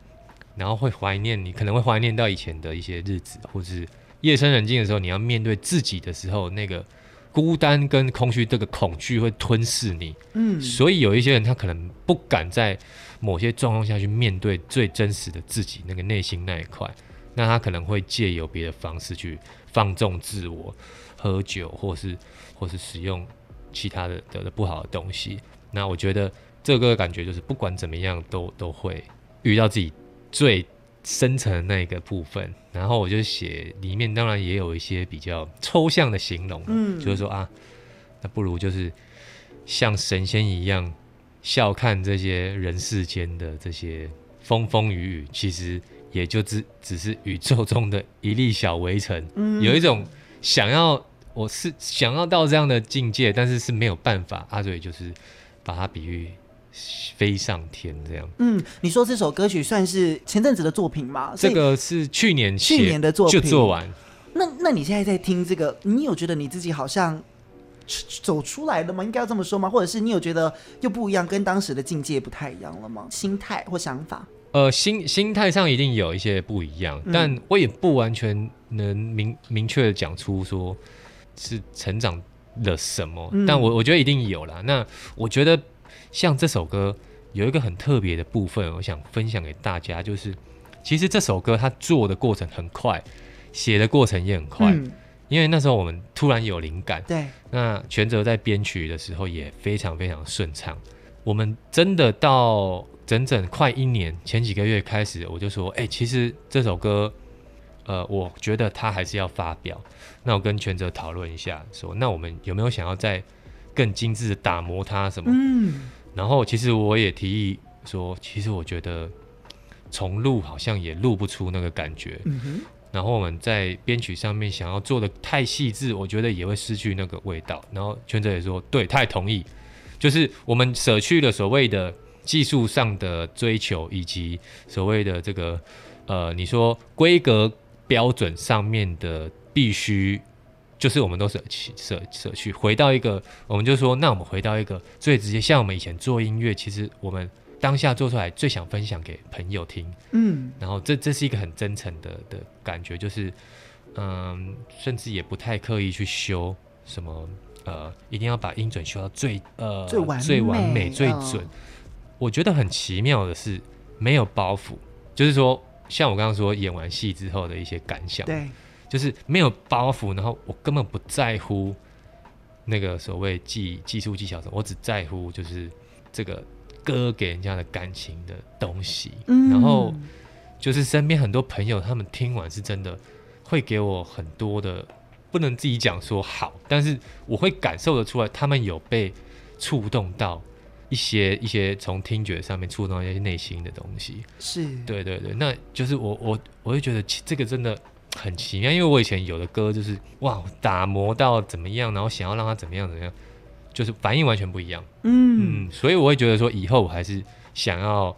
然后会怀念你可能会怀念到以前的一些日子，或是夜深人静的时候，你要面对自己的时候，那个孤单跟空虚，这个恐惧会吞噬你。嗯，所以有一些人他可能不敢在某些状况下去面对最真实的自己，那个内心那一块，那他可能会借由别的方式去放纵自我，喝酒，或是或是使用。其他的的不好的东西，那我觉得这个感觉就是不管怎么样都都会遇到自己最深层的那个部分，然后我就写里面当然也有一些比较抽象的形容，嗯，就是说啊，那不如就是像神仙一样笑看这些人世间的这些风风雨雨，其实也就只只是宇宙中的一粒小微尘，嗯，有一种想要。我是想要到这样的境界，但是是没有办法。阿瑞就是把它比喻飞上天这样。嗯，你说这首歌曲算是前阵子的作品吗？这个是去年去年的作品就做完。那那你现在在听这个，你有觉得你自己好像走出来了吗？应该要这么说吗？或者是你有觉得又不一样，跟当时的境界不太一样了吗？心态或想法？呃，心心态上一定有一些不一样，嗯、但我也不完全能明明确的讲出说。是成长了什么？嗯、但我我觉得一定有啦。那我觉得像这首歌有一个很特别的部分，我想分享给大家，就是其实这首歌它做的过程很快，写的过程也很快，嗯、因为那时候我们突然有灵感。对。那全泽在编曲的时候也非常非常顺畅。我们真的到整整快一年前几个月开始，我就说，哎、欸，其实这首歌。呃，我觉得他还是要发表。那我跟全哲讨论一下，说那我们有没有想要再更精致的打磨它什么？嗯。然后其实我也提议说，其实我觉得重录好像也录不出那个感觉。嗯哼。然后我们在编曲上面想要做的太细致，我觉得也会失去那个味道。然后全哲也说，对，他也同意，就是我们舍去了所谓的技术上的追求，以及所谓的这个呃，你说规格。标准上面的必须，就是我们都舍弃舍舍去，回到一个，我们就说，那我们回到一个最直接，像我们以前做音乐，其实我们当下做出来最想分享给朋友听，嗯，然后这这是一个很真诚的的感觉，就是嗯，甚至也不太刻意去修什么，呃，一定要把音准修到最呃最完最完美最准。哦、我觉得很奇妙的是，没有包袱，就是说。像我刚刚说演完戏之后的一些感想，对，就是没有包袱，然后我根本不在乎那个所谓技技术技巧什么，我只在乎就是这个歌给人家的感情的东西。嗯，然后就是身边很多朋友，他们听完是真的会给我很多的，不能自己讲说好，但是我会感受得出来，他们有被触动到。一些一些从听觉上面触动一些内心的东西，是对对对，那就是我我我会觉得这个真的很奇妙，因为我以前有的歌就是哇打磨到怎么样，然后想要让它怎么样怎么样，就是反应完全不一样，嗯嗯，所以我会觉得说以后我还是想要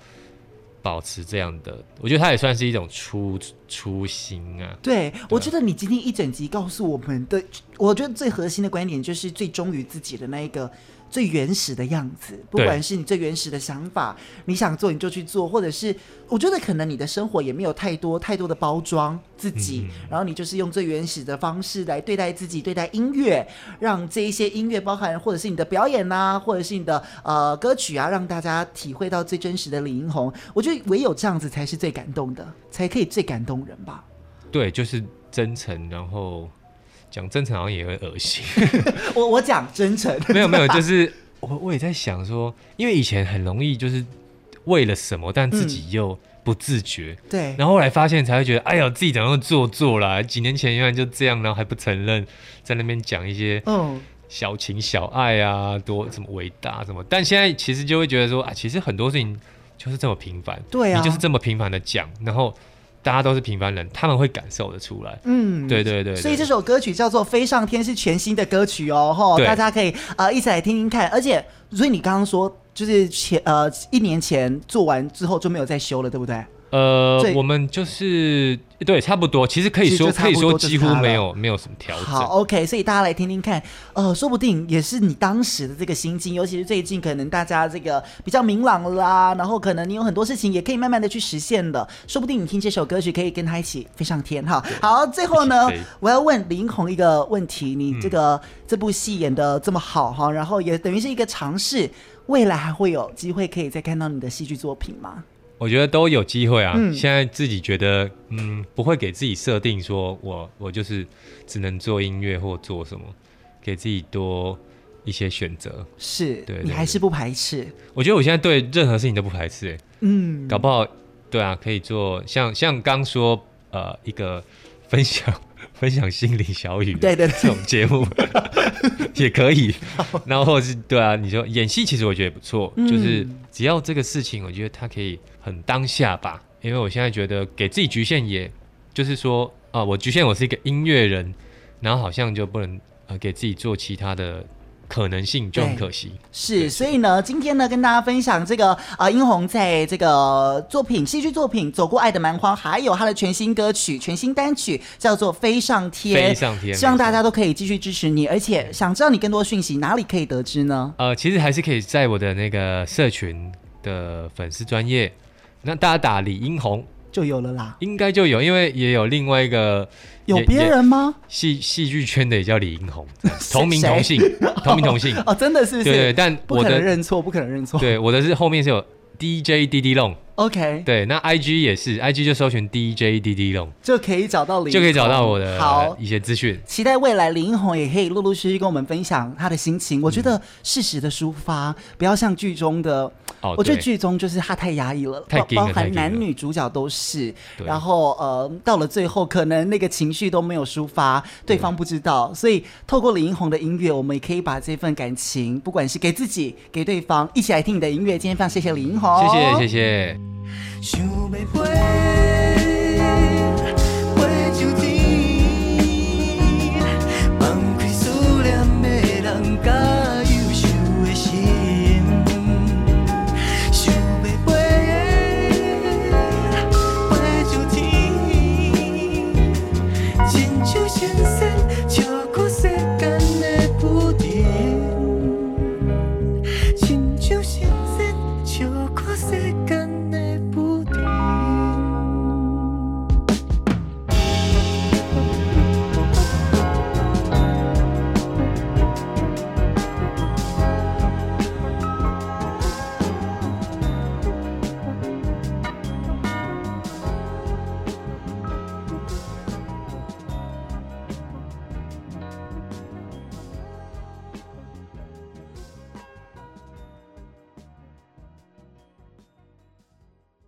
保持这样的，我觉得它也算是一种初初心啊。对，对我觉得你今天一整集告诉我们的，我觉得最核心的观点就是最忠于自己的那一个。最原始的样子，不管是你最原始的想法，你想做你就去做，或者是我觉得可能你的生活也没有太多太多的包装自己，嗯、然后你就是用最原始的方式来对待自己，对待音乐，让这一些音乐包含或者是你的表演啊，或者是你的呃歌曲啊，让大家体会到最真实的李英红。我觉得唯有这样子才是最感动的，才可以最感动人吧。对，就是真诚，然后。讲真诚好像也会恶心 我。我我讲真诚，没有没有，就是 我我也在想说，因为以前很容易就是为了什么，但自己又不自觉。对、嗯，然后后来发现才会觉得，哎呀，自己怎么那么做作啦？几年前原来就这样，然后还不承认，在那边讲一些嗯小情小爱啊，多什么伟大什么。但现在其实就会觉得说，啊，其实很多事情就是这么平凡。对啊，你就是这么平凡的讲，然后。大家都是平凡人，他们会感受得出来。嗯，对对对，对。所以这首歌曲叫做《飞上天》，是全新的歌曲哦，吼，大家可以呃一起来听听看。而且，所以你刚刚说，就是前呃一年前做完之后就没有再修了，对不对？呃，我们就是对，差不多，其实可以说可以说几乎没有没有什么调整。好，OK，所以大家来听听看，呃，说不定也是你当时的这个心境，尤其是最近可能大家这个比较明朗了啦，然后可能你有很多事情也可以慢慢的去实现的，说不定你听这首歌曲可以跟他一起飞上天哈。好，最后呢，我要问林红一个问题，你这个、嗯、这部戏演的这么好哈，然后也等于是一个尝试，未来还会有机会可以再看到你的戏剧作品吗？我觉得都有机会啊！嗯、现在自己觉得，嗯，不会给自己设定说我我就是只能做音乐或做什么，给自己多一些选择。是，对，你还是不排斥？我觉得我现在对任何事情都不排斥、欸。嗯，搞不好，对啊，可以做像像刚说呃一个分享 分享心理小语，对对，这种节目 也可以。然后是对啊，你说演戏其实我觉得也不错，嗯、就是只要这个事情，我觉得它可以。很当下吧，因为我现在觉得给自己局限，也就是说啊、呃，我局限我是一个音乐人，然后好像就不能呃给自己做其他的可能性，就很可惜。是，所以呢，今天呢跟大家分享这个啊、呃，英红在这个作品戏剧作品《走过爱的蛮荒》，还有他的全新歌曲、全新单曲叫做《飞上天》，飞上天，希望大家都可以继续支持你，而且想知道你更多讯息，哪里可以得知呢？呃，其实还是可以在我的那个社群的粉丝专页。那大家打李英宏。就有了啦，应该就有，因为也有另外一个有别人吗？戏戏剧圈的也叫李英宏，同名同姓，同名同姓。哦，真的是，是，对，对，但我的不可能认错，不可能认错，对，我的是后面是有 DJ DD Long。OK，对，那 IG 也是，IG 就搜寻 DJ DD Long 就可以找到李，就可以找到我的好一些资讯。期待未来李英红也可以陆陆续续跟我们分享他的心情。嗯、我觉得适时的抒发，不要像剧中的，哦、我觉得剧中就是他太压抑了，太了包含男女主角都是。然后呃，到了最后，可能那个情绪都没有抒发，对方不知道。所以透过李英红的音乐，我们也可以把这份感情，不管是给自己，给对方，一起来听你的音乐。今天非常谢谢李英红，谢谢谢谢。想要飞